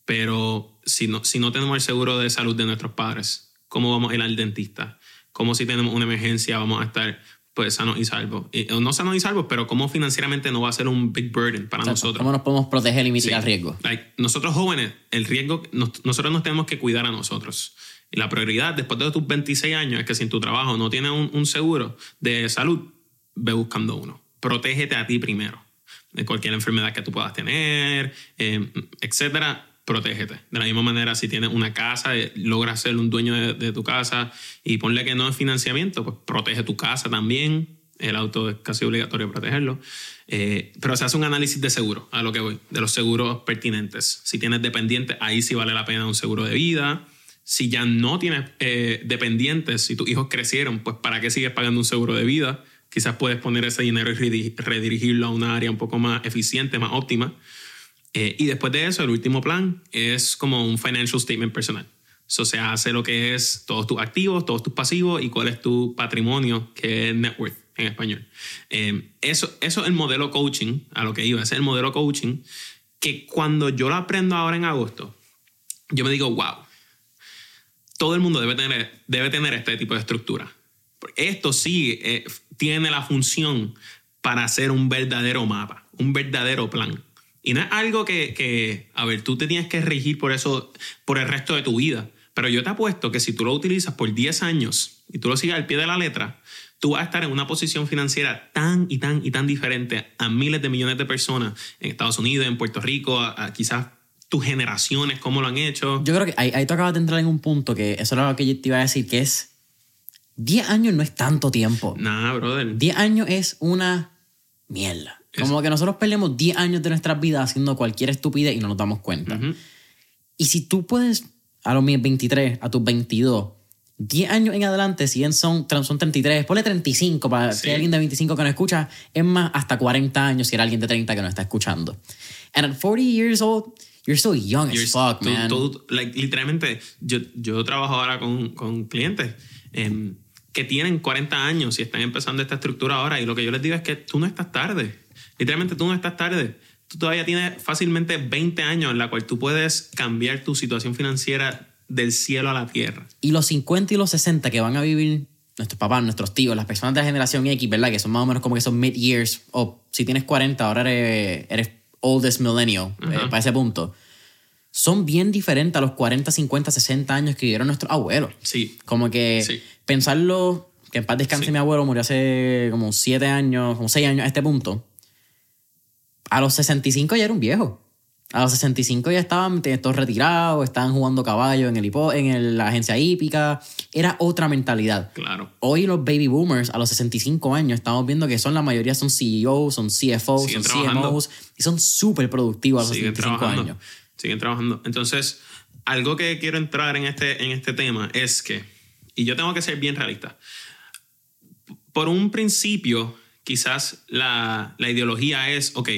pero si no, si no tenemos el seguro de salud de nuestros padres, ¿cómo vamos a ir al dentista? ¿Cómo si tenemos una emergencia vamos a estar pues sanos y salvos? no sanos y salvos, pero cómo financieramente no va a ser un big burden para nosotros. ¿Cómo nos podemos proteger y mitigar riesgo? nosotros jóvenes, el riesgo, nosotros nos tenemos que cuidar a nosotros. Y la prioridad después de tus 26 años es que si en tu trabajo no tienes un, un seguro de salud, ve buscando uno. Protégete a ti primero de cualquier enfermedad que tú puedas tener, eh, etcétera, protégete. De la misma manera, si tienes una casa, eh, logras ser un dueño de, tu casa y ponle que no es financiamiento, pues protege tu casa también. El auto es casi obligatorio protegerlo. Eh, pero se hace un análisis de seguro, a lo que voy, de los seguros pertinentes. Si tienes dependientes, ahí sí vale la pena un seguro de vida. Si ya no tienes dependientes, si tus hijos crecieron, pues ¿para qué sigues pagando un seguro de vida? quizás puedes poner ese dinero y redirigirlo a una área un poco más eficiente, más óptima. Eh, y después de eso, el último plan es como un financial statement personal. Eso se hace lo que es todos tus activos, todos tus pasivos y cuál es tu patrimonio, que es net worth en español. Eh, eso, eso es el modelo coaching, a lo que iba, es el modelo coaching que cuando yo lo aprendo ahora en agosto, yo me digo, wow, todo el mundo debe tener, debe tener este tipo de estructura. Esto sí eh, tiene la función para hacer un verdadero mapa, un verdadero plan. Y no es algo que, a ver, tú te tienes que regir por eso por el resto de tu vida. Pero yo te apuesto que si tú lo utilizas por 10 años y tú lo sigues al pie de la letra, tú vas a estar en una posición financiera tan y tan y tan diferente a miles de millones de personas en Estados Unidos, en Puerto Rico, a, quizás tus generaciones, cómo lo han hecho. Yo creo que ahí, ahí tú acabas de entrar en un punto que eso era lo que yo te iba a decir, que es 10 años no es tanto tiempo. Nah, brother. 10 años es una mierda. Como que nosotros perdemos 10 años de nuestras vidas haciendo cualquier estupidez y no nos damos cuenta. Y si tú puedes, a los 23, a tus 22, 10 años en adelante, si bien son, son 33, ponle 35 para que alguien de 25 que no escucha, es más, hasta 40 años si era alguien de 30 que no está escuchando. And at 40 years old, you're so young as fuck, man. literalmente, yo, yo trabajo ahora con, con clientes. Eh, que tienen 40 años y están empezando esta estructura ahora. Y lo que yo les digo es que tú no estás tarde. Literalmente tú no estás tarde. Tú todavía tienes fácilmente 20 años en la cual tú puedes cambiar tu situación financiera del cielo a la tierra. Y los 50 y los 60 que van a vivir nuestros papás, nuestros tíos, las personas de la generación X, ¿verdad? Que son más o menos como que son mid-years, o si tienes 40, ahora eres, eres oldest millennial, eh, para ese punto. Son bien diferentes a los 40, 50, 60 años que vivieron nuestros abuelos. Sí. Como que Sí. pensarlo, que en paz descanse Sí. mi abuelo, murió hace como 7 años, como 6 años a este punto. A los 65 ya era un viejo. A los 65 ya estaban todos retirados, estaban jugando caballo en, el hipo- en el- la agencia hípica. Era otra mentalidad. Claro. Hoy los baby boomers a los 65 años estamos viendo que son la mayoría son CEOs, son CFOs, Siguen son trabajando. CMOs y son súper productivos a los siguen 65 trabajando. años. Siguen trabajando. Entonces, algo que quiero entrar en este, en este tema es que, y yo tengo que ser bien realista, por un principio, quizás la, la ideología es, ok,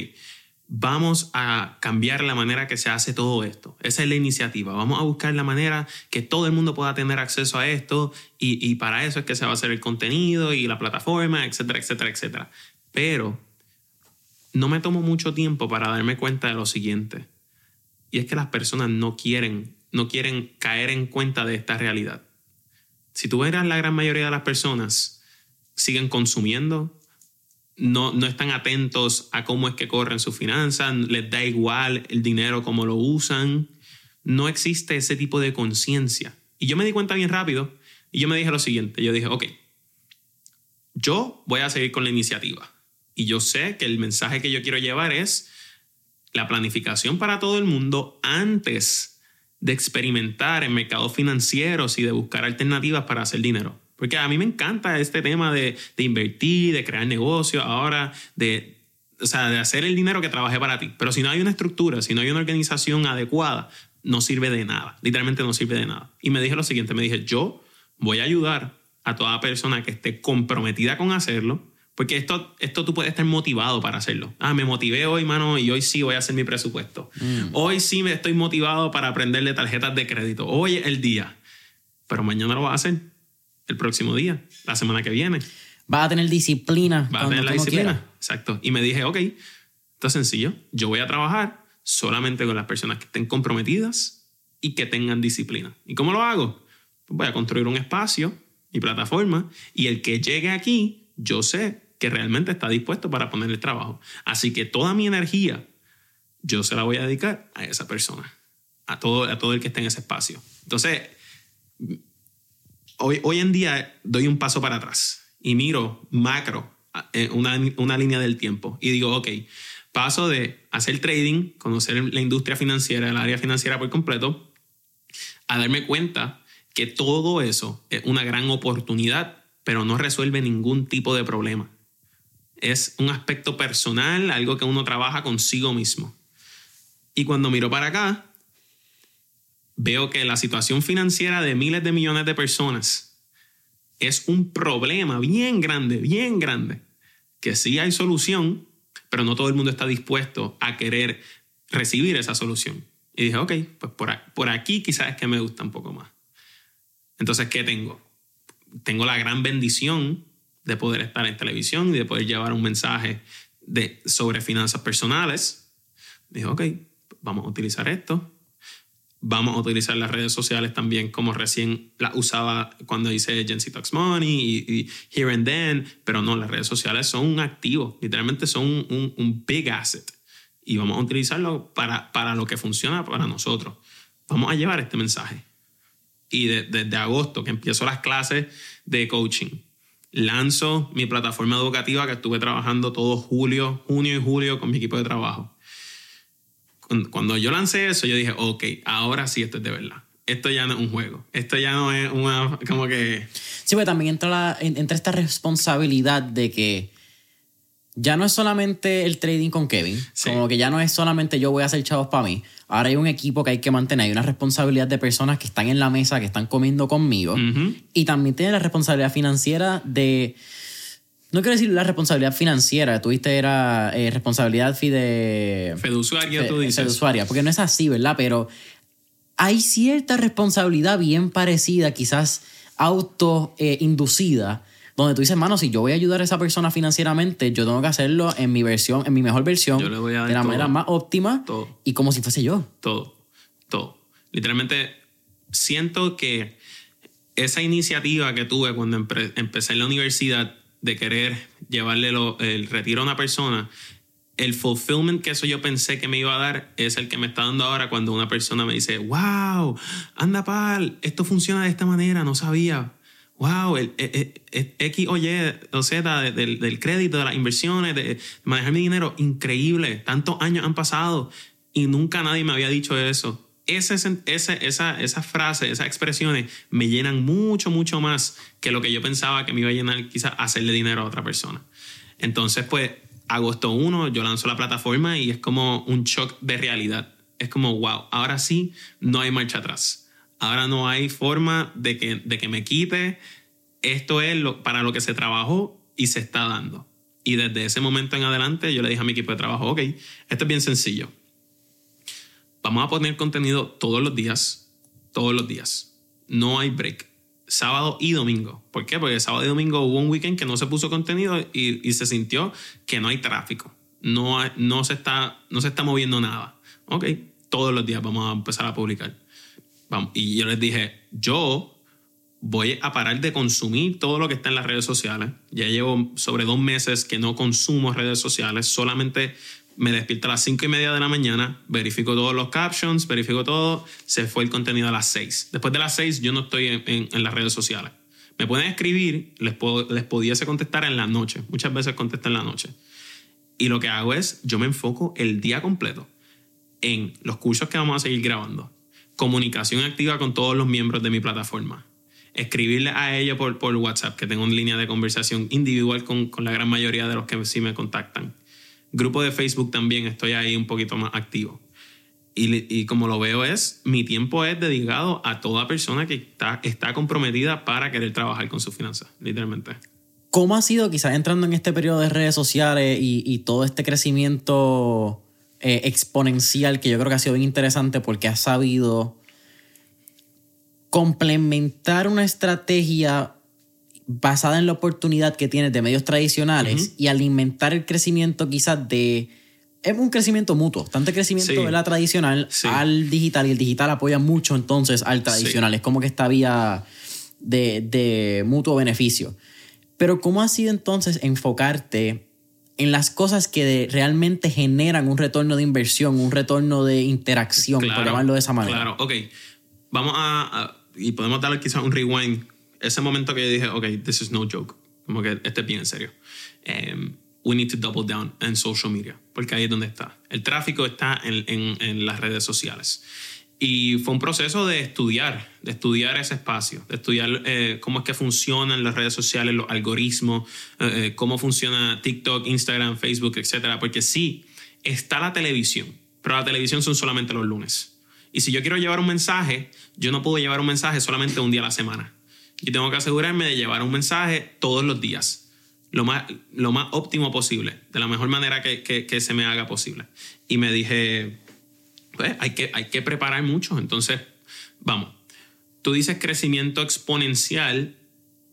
vamos a cambiar la manera que se hace todo esto. Esa es la iniciativa. Vamos a buscar la manera que todo el mundo pueda tener acceso a esto y, y para eso es que se va a hacer el contenido y la plataforma, etcétera, etcétera, etcétera. Pero no me tomo mucho tiempo para darme cuenta de lo siguiente. Y es que las personas no quieren, no quieren caer en cuenta de esta realidad. Si tú verás la gran mayoría de las personas siguen consumiendo, no, no están atentos a cómo es que corren sus finanzas, les da igual el dinero, cómo lo usan. No existe ese tipo de conciencia. Y yo me di cuenta bien rápido y yo me dije lo siguiente, yo dije, ok, yo voy a seguir con la iniciativa. Y yo sé que el mensaje que yo quiero llevar es la planificación para todo el mundo antes de experimentar en mercados financieros y de buscar alternativas para hacer dinero. Porque a mí me encanta este tema de, de invertir, de crear negocios, ahora de, o sea, de hacer el dinero que trabaje para ti. Pero si no hay una estructura, si no hay una organización adecuada, no sirve de nada. Literalmente no sirve de nada. Y me dije lo siguiente, me dije, yo voy a ayudar a toda persona que esté comprometida con hacerlo, porque esto, esto tú puedes estar motivado para hacerlo. Ah, me motivé hoy, mano, y hoy sí voy a hacer mi presupuesto. Hoy sí me estoy motivado para aprenderle tarjetas de crédito. Hoy es el día. Pero mañana lo vas a hacer. El próximo día, la semana que viene. Vas a tener disciplina. Vas a tener la disciplina. Exacto. Y me dije, ok, esto es sencillo. Yo voy a trabajar solamente con las personas que estén comprometidas y que tengan disciplina. ¿Y cómo lo hago? Pues voy a construir un espacio, mi plataforma, y el que llegue aquí, yo sé que realmente está dispuesto para poner el trabajo. Así que toda mi energía, yo se la voy a dedicar a esa persona, a todo, a todo el que esté en ese espacio. Entonces, hoy, hoy en día doy un paso para atrás y miro macro, eh, una, una línea del tiempo, y digo, ok, paso de hacer trading, conocer la industria financiera, el área financiera por completo, a darme cuenta que todo eso es una gran oportunidad, pero no resuelve ningún tipo de problema. Es un aspecto personal, algo que uno trabaja consigo mismo. Y cuando miro para acá, veo que la situación financiera de miles de millones de personas es un problema bien grande, bien grande, que sí hay solución, pero no todo el mundo está dispuesto a querer recibir esa solución. Y dije, ok, pues por, por aquí quizás es que me gusta un poco más. Entonces, ¿qué tengo? Tengo la gran bendición de poder estar en televisión y de poder llevar un mensaje de, sobre finanzas personales. Dije, ok, vamos a utilizar esto. Vamos a utilizar las redes sociales también como recién las usaba cuando hice Gen Talks Money y, y Here and Then, pero no, las redes sociales son un activo, literalmente son un, un- un big asset y vamos a utilizarlo para, para lo que funciona para nosotros. Vamos a llevar este mensaje. Y de- desde agosto, que empiezo las clases de coaching, lanzo mi plataforma educativa que estuve trabajando todo julio, junio y julio con mi equipo de trabajo. Cuando- yo lancé eso, yo dije, ok, ahora sí esto es de verdad. Esto ya no es un juego. Esto ya no es una, como que... Sí, pero también entra, la- en- entra esta responsabilidad de que ya no es solamente el trading con Kevin, Sí. como que ya no es solamente yo voy a hacer chavos para mí. Ahora hay un equipo que hay que mantener, hay una responsabilidad de personas que están en la mesa, que están comiendo conmigo. Y también tiene la responsabilidad financiera de. No quiero decir la responsabilidad financiera, tuviste era eh, responsabilidad fi de. Feduciario, tú dices. de usuaria, porque no es así, ¿verdad? Pero hay cierta responsabilidad bien parecida, quizás autoinducida, donde tú dices, mano, si yo voy a ayudar a esa persona financieramente, yo tengo que hacerlo en mi versión, en mi mejor versión, Yo le voy a dar de la todo. manera más óptima Todo. y como si fuese yo. Todo, todo. Literalmente siento que esa iniciativa que tuve cuando empecé en la universidad de querer llevarle el retiro a una persona, el fulfillment que eso yo pensé que me iba a dar es el que me está dando ahora cuando una persona me dice, wow, anda pal, esto funciona de esta manera, no sabía. Wow, el, X o Y o Z del, del, crédito, de las inversiones, de manejar mi dinero, increíble. Tantos años han pasado y nunca nadie me había dicho eso ese, ese, esa, esas frases, esas expresiones me llenan mucho, mucho más que lo que yo pensaba que me iba a llenar quizás hacerle dinero a otra persona. Entonces, pues, agosto 1 yo lanzo la plataforma y es como un shock de realidad. Es como, wow, ahora sí, no hay marcha atrás. Ahora no hay forma de que, de que me quite. Esto es lo, para lo que se trabajó y se está dando. Y desde ese momento en adelante yo le dije a mi equipo de trabajo, ok, esto es bien sencillo Vamos a poner contenido todos los días, todos los días. No hay break. Sábado y domingo. ¿Por qué? Porque sábado y domingo hubo un weekend que no se puso contenido y, se sintió que no hay tráfico. No, no, se está, no se está moviendo nada. Ok, todos los días vamos a empezar a publicar. Y yo les dije, yo voy a parar de consumir todo lo que está en las redes sociales. Ya llevo sobre dos meses que no consumo redes sociales, solamente me despierto a las 5 y media de la mañana, verifico todos los captions, verifico todo, se fue el contenido a las 6. Después de las 6 yo no estoy en, las redes sociales. Me pueden escribir, les, puedo, les pudiese contestar en la noche, muchas veces contesto en la noche. Y lo que hago es, yo me enfoco el día completo en los cursos que vamos a seguir grabando, comunicación activa con todos los miembros de mi plataforma, escribirle a ellos por, por WhatsApp, que tengo una línea de conversación individual con, con la gran mayoría de los que sí me contactan Grupo de Facebook también estoy ahí un poquito más activo. Y, como lo veo es, mi tiempo es dedicado a toda persona que está, está comprometida para querer trabajar con sus finanzas, literalmente. ¿Cómo ha sido quizás entrando en este periodo de redes sociales y, todo este crecimiento eh, exponencial que yo creo que ha sido bien interesante porque ha sabido complementar una estrategia basada en la oportunidad que tienes de medios tradicionales y alimentar el crecimiento quizás de... Es un crecimiento mutuo, tanto crecimiento de la tradicional al digital y el digital apoya mucho entonces al tradicional. Es como que esta vía de, de mutuo beneficio. Pero ¿cómo ha sido entonces enfocarte en las cosas que realmente generan un retorno de inversión, un retorno de interacción, por llamarlo de esa manera? Claro, ok. Vamos a, y podemos darle quizás un rewind ese momento que yo dije, ok, this is no joke, como que este es bien en serio. Um, we need to double down en social media, porque ahí es donde está. El tráfico está en, en, en, las redes sociales. Y fue un proceso de estudiar, de estudiar ese espacio, de estudiar eh, cómo es que funcionan las redes sociales, los algoritmos, eh, eh, cómo funciona TikTok, Instagram, Facebook, etc. Porque sí, está la televisión, pero la televisión son solamente los lunes. Y si yo quiero llevar un mensaje, yo no puedo llevar un mensaje solamente un día a la semana y tengo que asegurarme de llevar un mensaje todos los días, lo más, lo más óptimo posible, de la mejor manera que, que, se me haga posible. Y me dije, pues hay que, hay que preparar mucho. Entonces, vamos, tú dices crecimiento exponencial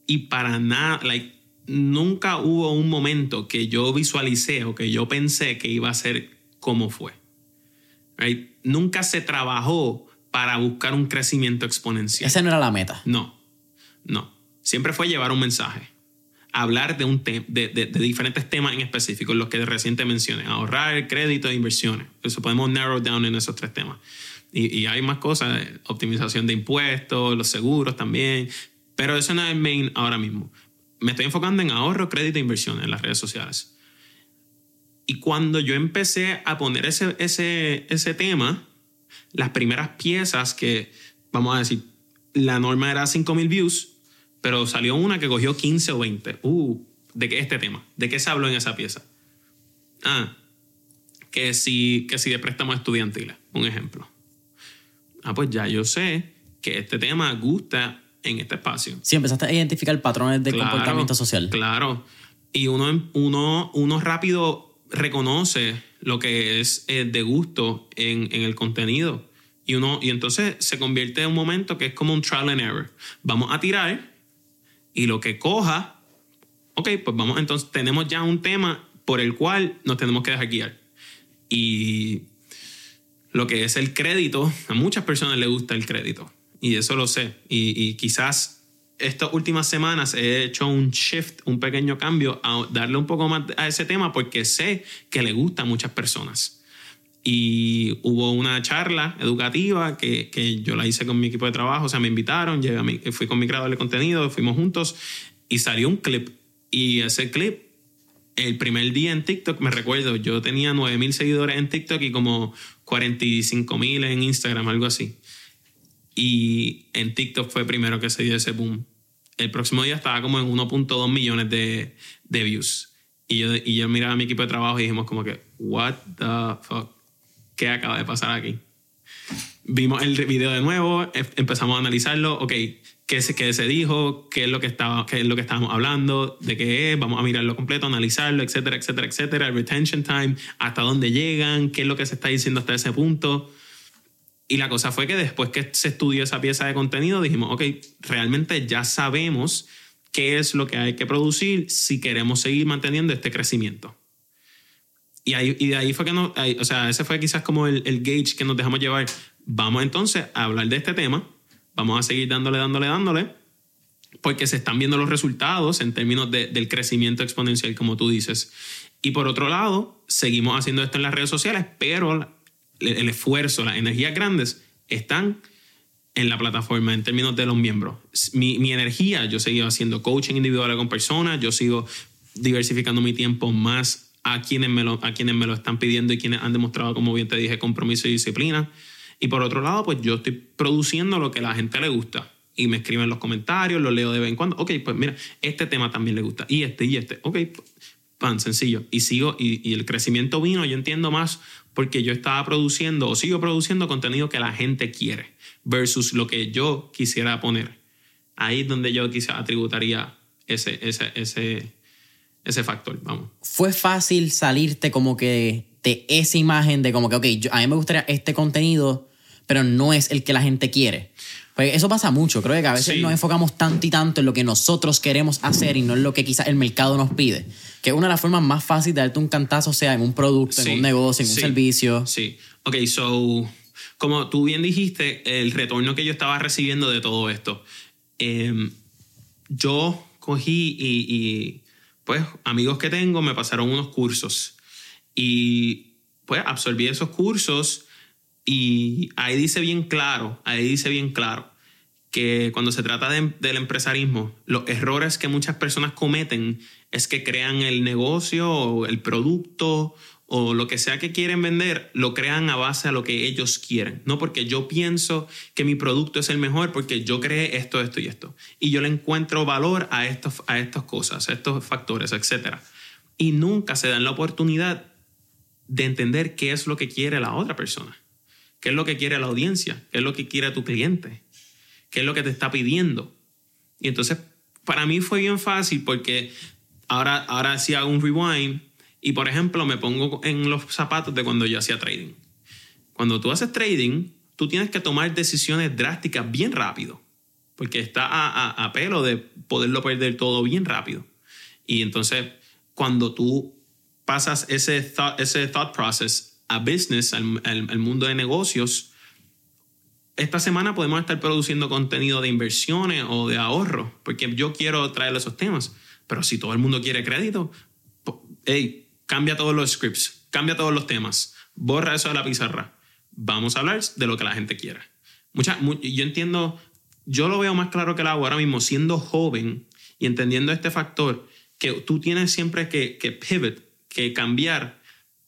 y para nada, like, nunca hubo un momento que yo visualicé o que yo pensé que iba a ser como fue. Nunca se trabajó para buscar un crecimiento exponencial. Esa no era la meta. No. No, siempre fue llevar un mensaje, hablar de, un de, diferentes temas en específico, los que reciente mencioné, ahorrar, crédito e inversiones. Eso podemos narrow down en esos tres temas. Y, hay más cosas, optimización de impuestos, los seguros también, pero eso no es el main ahora mismo. Me estoy enfocando en ahorro, crédito e inversiones en las redes sociales. Y cuando yo empecé a poner ese, ese, ese tema, las primeras piezas que, vamos a decir, la norma era 5.000 views, pero salió una que cogió 15 o 20. Uh, ¿de qué este tema? ¿De qué se habló en esa pieza? Ah, que si, que si de préstamos estudiantiles, un ejemplo. Ah, pues ya yo sé que este tema gusta en este espacio. Sí, empezaste a identificar patrones de comportamiento social. Claro. Y uno, uno, uno rápido reconoce lo que es eh, de gusto en, en el contenido. Y, uno, y entonces se convierte en un momento que es como un trial and error. Vamos a tirar y lo que coja, ok, pues vamos, entonces tenemos ya un tema por el cual nos tenemos que dejar guiar. Y lo que es el crédito, a muchas personas les gusta el crédito. Y eso lo sé. Y, quizás estas últimas semanas he hecho un shift, un pequeño cambio a darle un poco más a ese tema porque sé que le gusta a muchas personas. Y hubo una charla educativa que, que yo la hice con mi equipo de trabajo, o sea, me invitaron, llegué a mi, fui con mi creador de contenido, fuimos juntos y salió un clip. Y ese clip, el primer día en TikTok, me recuerdo, yo tenía 9000 seguidores en TikTok y como 45000 en Instagram, algo así. Y en TikTok fue primero que se dio ese boom. El próximo día estaba como en 1.2 millones de, de views. Y yo, y yo miraba a mi equipo de trabajo y dijimos como que, what the fuck, ¿qué acaba de pasar aquí? Vimos el video de nuevo, em, empezamos a analizarlo, ok, ¿qué se, qué se dijo? ¿Qué es, lo que estaba, ¿Qué es lo que estábamos hablando? ¿De qué es? Vamos a mirarlo completo, analizarlo, etcétera, etcétera, etcétera. El retention time, hasta dónde llegan, qué es lo que se está diciendo hasta ese punto. Y la cosa fue que después que se estudió esa pieza de contenido, dijimos, ok, realmente ya sabemos qué es lo que hay que producir si queremos seguir manteniendo este crecimiento. Y, ahí, y de ahí fue que no, o sea, ese fue quizás como el, el gauge que nos dejamos llevar. Vamos entonces a hablar de este tema, vamos a seguir dándole, dándole, dándole, porque se están viendo los resultados en términos de, del crecimiento exponencial, como tú dices. Y por otro lado, seguimos haciendo esto en las redes sociales, pero el esfuerzo, las energías grandes están en la plataforma en términos de los miembros. Mi, mi energía, yo sigo haciendo coaching individual con personas, yo sigo diversificando mi tiempo más a quienes, me lo, a quienes me lo están pidiendo y quienes han demostrado, como bien te dije, compromiso y disciplina. Y por otro lado, pues yo estoy produciendo lo que a la gente le gusta. Y me escriben los comentarios, lo leo de vez en cuando. Ok, pues mira, este tema también le gusta. Y este, y este. Ok, pan, sencillo. Y sigo, y, y el crecimiento vino, yo entiendo más porque yo estaba produciendo o sigo produciendo contenido que la gente quiere versus lo que yo quisiera poner. Ahí es donde yo quizá atributaría ese, ese, ese factor, vamos. Fue fácil salirte como que de esa imagen de como que, ok, yo, a mí me gustaría este contenido, pero no es el que la gente quiere. Pues eso pasa mucho, creo que a veces Sí. nos enfocamos tanto y tanto en lo que nosotros queremos hacer y no en lo que quizás el mercado nos pide. Que una de las formas más fáciles de darte un cantazo sea en un producto, Sí, en un negocio, en un servicio. Sí. Ok, so, como tú bien dijiste, el retorno que yo estaba recibiendo de todo esto, em, yo cogí y, y, pues amigos que tengo me pasaron unos cursos. Y pues absorbí esos cursos y ahí dice bien claro, ahí dice bien claro que cuando se trata de- del empresarismo, los errores que muchas personas cometen es que crean el negocio o el producto o lo que sea que quieren vender, lo crean a base a lo que ellos quieren. No porque yo pienso que mi producto es el mejor, porque yo creé esto, esto y esto. Y yo le encuentro valor a, estos, a estas cosas, a estos factores, etc. Y nunca se dan la oportunidad de entender qué es lo que quiere la otra persona, qué es lo que quiere la audiencia, qué es lo que quiere tu cliente, qué es lo que te está pidiendo. Y entonces, para mí fue bien fácil porque ahora, ahora sí hago un rewind y, por ejemplo, me pongo en los zapatos de cuando yo hacía trading. Cuando tú haces trading, tú tienes que tomar decisiones drásticas bien rápido, porque está a, a- a pelo de poderlo perder todo bien rápido. Y entonces, cuando tú pasas ese thought, ese thought process a business, al, al- al mundo de negocios, esta semana podemos estar produciendo contenido de inversiones o de ahorro, porque yo quiero traer esos temas. Pero si todo el mundo quiere crédito, hey, cambia todos los scripts, cambia todos los temas, borra eso de la pizarra. Vamos a hablar de lo que la gente quiera. Mucha, mu- yo entiendo, yo lo veo más claro que el agua ahora mismo, siendo joven y entendiendo este factor, que tú tienes siempre que, que pivot, que cambiar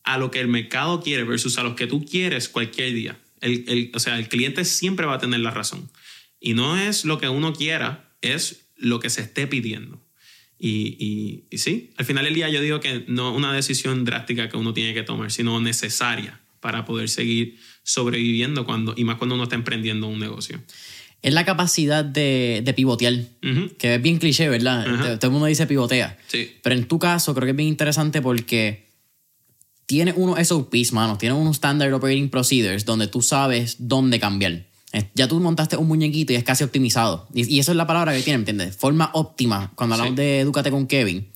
a lo que el mercado quiere versus a lo que tú quieres cualquier día. O sea, el cliente siempre va a tener la razón. Y no es lo que uno quiera, es lo que se esté pidiendo. Y, y, y sí, al final del día yo digo que no una decisión drástica que uno tiene que tomar, sino necesaria para poder seguir sobreviviendo cuando, y más cuando uno está emprendiendo un negocio. Es la capacidad de, de pivotear, que es bien cliché, ¿verdad? Todo- Todo el mundo dice pivotea. Sí. Pero en tu caso creo que es bien interesante porque tiene unos SOPs, mano, tiene unos Standard Operating Procedures donde tú sabes dónde cambiar. Ya tú montaste un muñequito y es casi optimizado. Y, y eso es la palabra que tiene, ¿entiendes? Forma óptima, cuando hablamos Sí. de Educate con Kevin.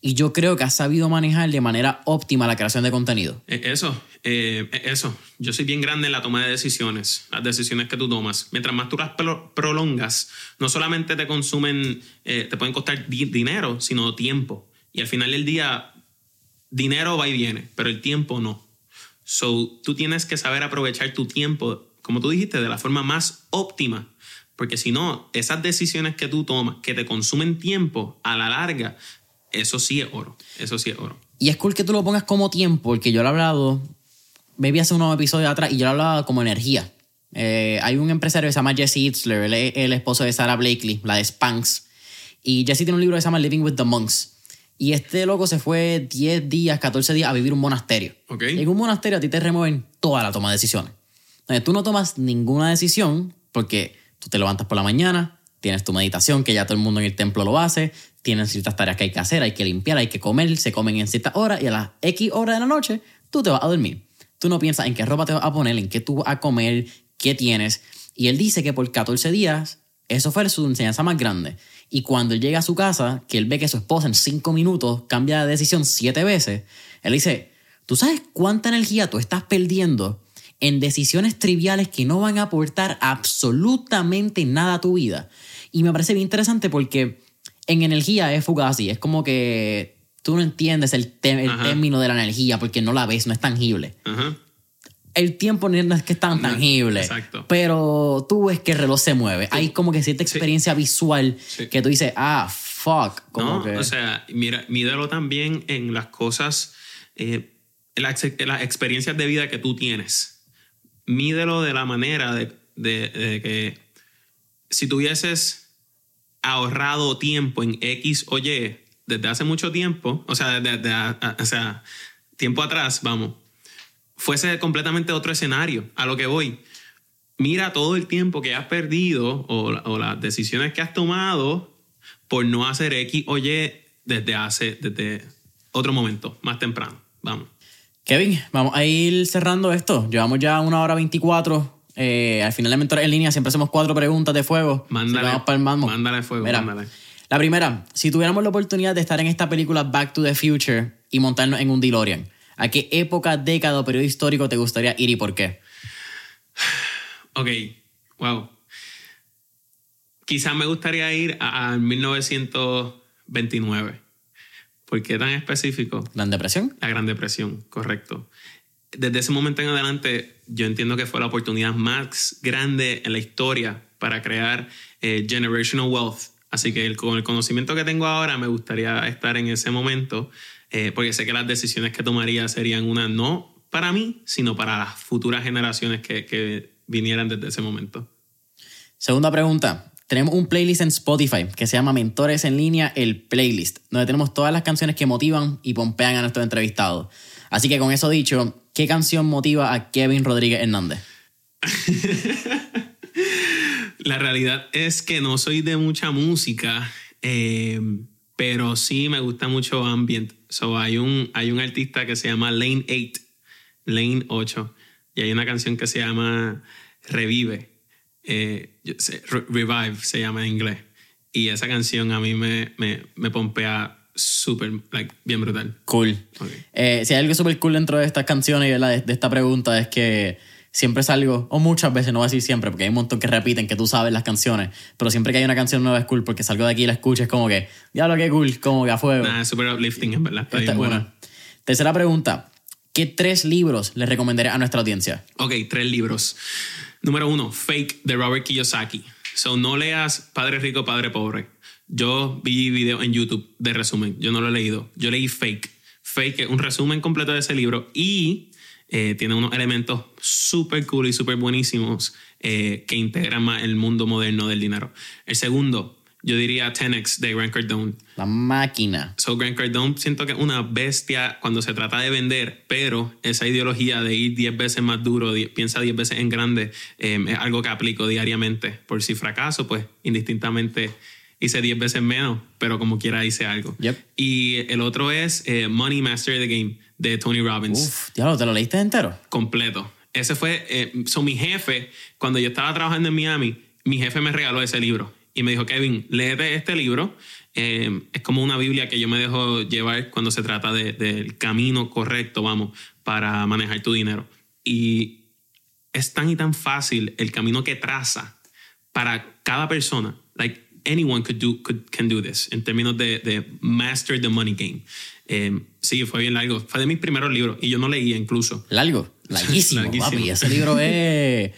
y yo creo que has sabido manejar de manera óptima la creación de contenido. Eh, Eso, eh, eso. Yo soy bien grande en la toma de decisiones, las decisiones que tú tomas. Mientras más tú las pro- prolongas, no solamente te consumen, eh, te pueden costar di- dinero, sino tiempo. Y al final del día, dinero va y viene, pero el tiempo no. So, tú tienes que saber aprovechar tu tiempo, como tú dijiste, de la forma más óptima. Porque si no, esas decisiones que tú tomas, que te consumen tiempo, a la larga, eso sí es oro. Eso sí es oro. Y es cool que tú lo pongas como tiempo, porque yo lo he hablado, maybe hace unos episodios atrás, y yo lo hablaba como energía. Eh, hay un empresario que se llama Jesse Itzler, él es el esposo de Sarah Blakely, la de Spanx. Y Jesse tiene un libro que se llama Living with the Monks. Y este loco se fue 10 días, 14 días a vivir un monasterio. Ok. Y en un monasterio a ti te remueven toda la toma de decisiones. Entonces tú no tomas ninguna decisión porque tú te levantas por la mañana, tienes tu meditación, que ya todo el mundo en el templo lo hace, tienes ciertas tareas que hay que hacer, hay que limpiar, hay que comer, se comen en ciertas horas y a las X horas de la noche tú te vas a dormir. Tú no piensas en qué ropa te vas a poner, en qué tú vas a comer, qué tienes. Y él dice que por 14 días eso fue su enseñanza más grande. Y cuando él llega a su casa, que él ve que su esposa en 5 minutos cambia de decisión 7 veces, él dice, ¿tú sabes cuánta energía tú estás perdiendo en decisiones triviales que no van a aportar absolutamente nada a tu vida? Y me parece bien interesante porque en energía es fugazi, es como que tú no entiendes el, el término de la energía porque no la ves, no es tangible Ajá. el tiempo no es que es tan No, tangible. exacto. Pero tú ves que el reloj se mueve. Hay como que cierta experiencia visual Sí. que tú dices, ah, fuck. Como No, que, o sea, mira, mídelo también en las cosas, eh, las, las experiencias de vida que tú tienes. Mídelo de la manera de, de- que si tuvieses ahorrado tiempo en X o Y desde hace mucho tiempo, o sea, desde, o sea, tiempo atrás, vamos, fuese completamente otro escenario. A lo que voy, mira todo el tiempo que has perdido o, o las decisiones que has tomado por no hacer X o Y desde hace, desde otro momento, más temprano. Vamos. Kevin, vamos a ir cerrando esto. Llevamos ya una hora 24. Eh, al final de Mentores en línea siempre hacemos cuatro preguntas de fuego. Mándale, vamos para el mándale fuego, Mira, mándale. La primera, si tuviéramos la oportunidad de estar en esta película Back to the Future y montarnos en un DeLorean, ¿a qué época, década o periodo histórico te gustaría ir y por qué? Ok, wow. Quizás me gustaría ir a, a 1929. ¿Por qué tan específico? ¿Gran Depresión? La Gran Depresión, correcto. Desde ese momento en adelante, yo entiendo que fue la oportunidad más grande en la historia para crear eh, generational wealth. Así que el- con el conocimiento que tengo ahora, me gustaría estar en ese momento, eh, porque sé que las decisiones que tomaría serían una no para mí, sino para las futuras generaciones que, que vinieran desde ese momento. Segunda pregunta. Tenemos un playlist en Spotify que se llama Mentores en línea, el playlist, donde tenemos todas las canciones que motivan y pompean a nuestros entrevistados. Así que con eso dicho, ¿qué canción motiva a Kevin Rodríguez Hernández? La realidad es que no soy de mucha música, eh, pero sí me gusta mucho ambient. So, hay, un, hay un artista que se llama Lane 8, Lane 8, y hay una canción que se llama Revive, eh, Revive se llama en inglés. Y esa canción a mí me, me, me pompea súper, like, bien brutal. Cool. Eh, si hay algo súper cool dentro de estas canciones y de, de esta pregunta es que siempre salgo, o muchas veces, no voy a decir siempre, porque hay un montón que repiten que tú sabes las canciones, pero siempre que hay una canción nueva es cool porque salgo de aquí y la escucho es como que, diablo, qué cool, como que a fuego. Es súper uplifting, en verdad. Está Esta bien es buena. una. Tercera pregunta. ¿Qué tres libros le recomendaré a nuestra audiencia? Ok, tres libros. Número uno, Fake de Robert Kiyosaki. So, no leas Padre Rico, Padre Pobre. Yo vi video en YouTube de resumen. Yo no lo he leído. Yo leí Fake. Fake es un resumen completo de ese libro y eh, tiene unos elementos súper cool y súper buenísimos eh, que integran más el mundo moderno del dinero. El segundo, yo diría 10X de Grant Cardone. La máquina. So Grant Cardone siento que es una bestia cuando se trata de vender, pero esa ideología de ir 10 veces más duro, piensa 10 veces en grande, eh, es algo que aplico diariamente. Por si fracaso, pues indistintamente hice 10 veces menos, pero como quiera hice algo. Yep. Y el otro es eh, Money Master the Game de Tony Robbins Uf, diablo, ¿te lo leíste entero? completo. Ese fue, eh, so mi jefe, cuando yo estaba trabajando en Miami, mi jefe me regaló ese libro. Y me dijo, Kevin, léete este libro. Eh, es como una Biblia que yo me dejo llevar cuando se trata del camino correcto, vamos, para manejar tu dinero. Y es tan y tan fácil el camino que traza para cada persona. Like anyone could do, could, can do this en términos de, de master the money game. Eh, sí, fue bien largo. Fue de mis primeros libros y yo no leía incluso. Largo, larguísimo, larguísimo. papi. Ese libro es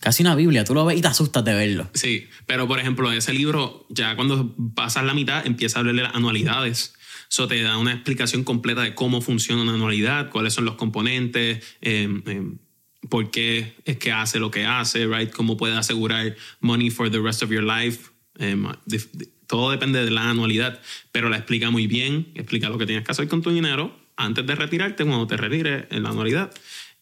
casi una Biblia. Tú lo ves y te asustas de verlo. Sí, pero por ejemplo, ese libro, ya cuando pasas la mitad, empieza a hablar de las anualidades. Eso te da una explicación completa de cómo funciona una anualidad, cuáles son los componentes, eh, eh, por qué es que hace lo que hace, right? Cómo puede asegurar money for the rest of your life. Em, todo depende de la anualidad, pero la explica muy bien, explica lo que tienes que hacer con tu dinero antes de retirarte, cuando te retires en la anualidad.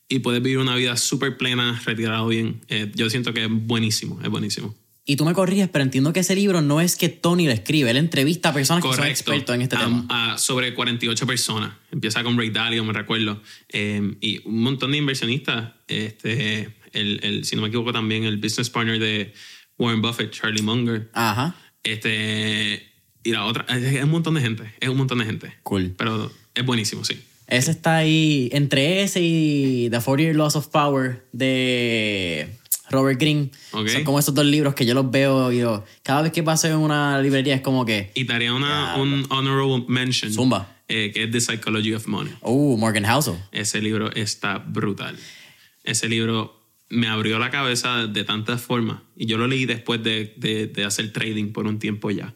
Y puedes vivir una vida súper plena, retirado bien. Eh, yo siento que es buenísimo, es buenísimo. Y tú me corriges, pero entiendo que ese libro no es que Tony lo escribe, él entrevista a personas que son expertos en este tema. A, sobre 48 personas. Empieza con Ray Dalio, me recuerdo. Em, y un montón de inversionistas. Este, el, el, si no me equivoco, también el business partner de Warren Buffett, Charlie Munger. Ajá. Este, y la otra, es un montón de gente, es un montón de gente. Cool. Pero es buenísimo, sí. Ese está ahí, entre ese y The 40 Year Loss of Power de Robert Greene. Son como esos dos libros que yo los veo y yo, cada vez que paso en una librería es como que... Y daría una, un honorable mention. Zumba. Eh, que es The Psychology of Money. Oh, Morgan Housel. Ese libro está brutal. Ese libro me abrió la cabeza de tantas formas. Y yo lo leí después de, de, hacer trading por un tiempo ya.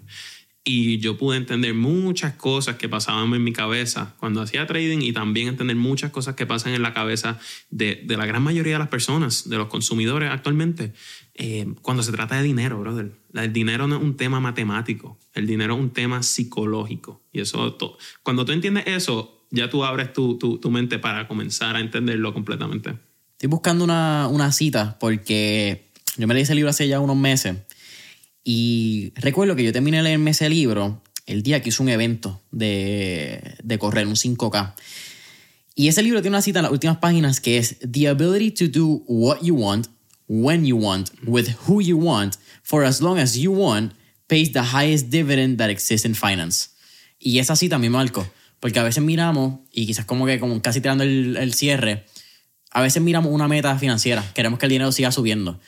Y yo pude entender muchas cosas que pasaban en mi cabeza cuando hacía trading y también entender muchas cosas que pasan en la cabeza de, de la gran mayoría de las personas, de los consumidores actualmente, eh, cuando se trata de dinero, brother. El dinero no es un tema matemático, el dinero es un tema psicológico. Y eso, cuando tú entiendes eso, ya tú abres tu, tu, tu mente para comenzar a entenderlo completamente. Estoy buscando una, una cita porque yo me leí ese libro hace ya unos meses y recuerdo que yo terminé de leerme ese libro el día que hizo un evento de, de correr, un 5K. Y ese libro tiene una cita en las últimas páginas que es The ability to do what you want, when you want, with who you want, for as long as you want, pays the highest dividend that exists in finance. Y esa cita me marcó, porque a veces miramos, y quizás como que como casi tirando el, el cierre, a veces miramos una meta financiera, queremos que el dinero siga subiendo,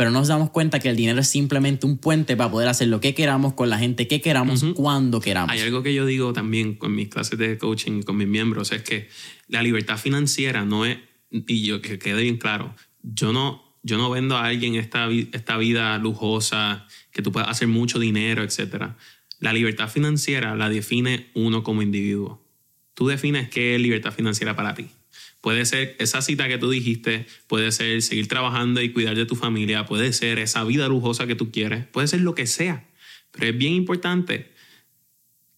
pero nos damos cuenta que el dinero es simplemente un puente para poder hacer lo que queramos con la gente que queramos, cuando queramos. Hay algo que yo digo también con mis clases de coaching con mis miembros, es que la libertad financiera no es, y yo que quede bien claro, yo no, yo no vendo a alguien esta, esta vida lujosa, que tú puedas hacer mucho dinero, etc. La libertad financiera la define uno como individuo. Tú defines qué es libertad financiera para ti. Puede ser esa cita que tú dijiste, puede ser seguir trabajando y cuidar de tu familia, puede ser esa vida lujosa que tú quieres, puede ser lo que sea. Pero es bien importante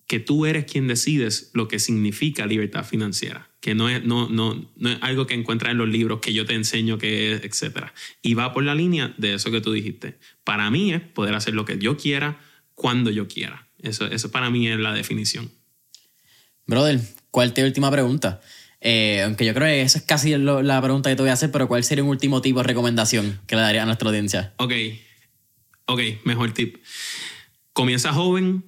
que tú eres quien decides lo que significa libertad financiera, que no es, no, no, no es algo que encuentras en los libros que yo te enseño que es, etc. Y va por la línea de eso que tú dijiste. Para mí es poder hacer lo que yo quiera, cuando yo quiera. Eso, eso para mí es la definición. Brother, ¿cuál tu última pregunta? Eh, aunque yo creo que esa es casi la pregunta que te voy a hacer, pero ¿cuál sería un último tipo de recomendación que le daría a nuestra audiencia? Ok, ok, mejor tip. Comienza joven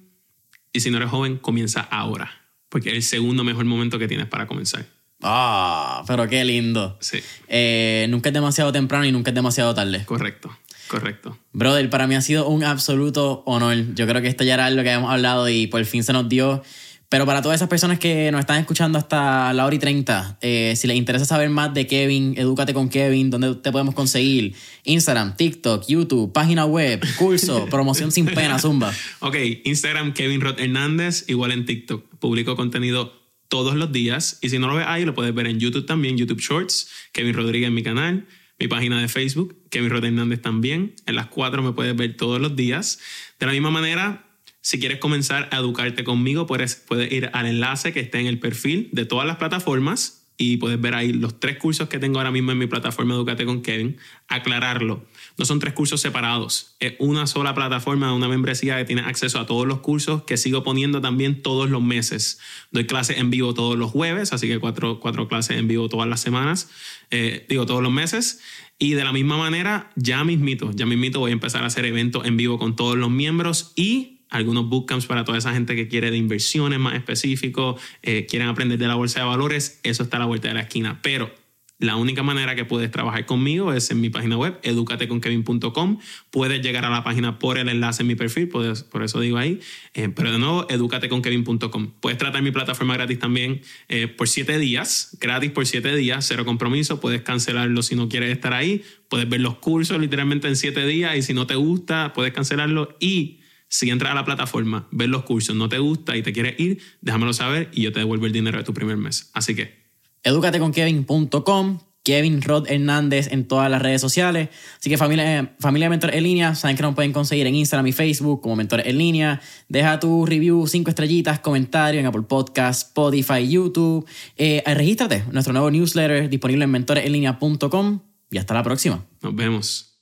y si no eres joven, comienza ahora, porque es el segundo mejor momento que tienes para comenzar. Ah, pero qué lindo. Sí. Eh, nunca es demasiado temprano y nunca es demasiado tarde. Correcto. Correcto. Brother, para mí ha sido un absoluto honor. Yo creo que esto ya era lo que habíamos hablado y por fin se nos dio. Pero para todas esas personas que nos están escuchando hasta la hora y 30, eh, si les interesa saber más de Kevin, edúcate con Kevin, ¿dónde te podemos conseguir? Instagram, TikTok, YouTube, página web, curso, promoción sin pena, Zumba. Ok, Instagram Kevin Rod Hernández, igual en TikTok. Publico contenido todos los días y si no lo ves ahí, lo puedes ver en YouTube también, YouTube Shorts, Kevin Rodríguez en mi canal, mi página de Facebook, Kevin Rod Hernández también. En las cuatro me puedes ver todos los días. De la misma manera, si quieres comenzar a educarte conmigo, puedes, puedes ir al enlace que está en el perfil de todas las plataformas y puedes ver ahí los tres cursos que tengo ahora mismo en mi plataforma Educate con Kevin. Aclararlo. No son tres cursos separados. Es una sola plataforma, una membresía que tiene acceso a todos los cursos que sigo poniendo también todos los meses. Doy clases en vivo todos los jueves, así que cuatro, cuatro clases en vivo todas las semanas, eh, digo todos los meses. Y de la misma manera, ya mismito, ya mismito voy a empezar a hacer eventos en vivo con todos los miembros y algunos bootcamps para toda esa gente que quiere de inversiones más específicos, eh, quieren aprender de la bolsa de valores, eso está a la vuelta de la esquina. Pero la única manera que puedes trabajar conmigo es en mi página web, educateconkevin.com. Puedes llegar a la página por el enlace en mi perfil, por eso digo ahí. Eh, pero de nuevo, educateconkevin.com. Puedes tratar mi plataforma gratis también eh, por siete días, gratis por siete días, cero compromiso. Puedes cancelarlo si no quieres estar ahí. Puedes ver los cursos literalmente en siete días y si no te gusta, puedes cancelarlo. Y si entras a la plataforma, ves los cursos, no te gusta y te quieres ir, déjamelo saber y yo te devuelvo el dinero de tu primer mes. Así que educateconkevin.com, Kevin Rod Hernández en todas las redes sociales. Así que familia, familia de Mentores en Línea, saben que nos pueden conseguir en Instagram y Facebook como Mentores en Línea. Deja tu review, cinco estrellitas, comentario en Apple Podcasts, Spotify, YouTube. Eh, regístrate, nuestro nuevo newsletter disponible en mentoresenlinea.com y hasta la próxima. Nos vemos.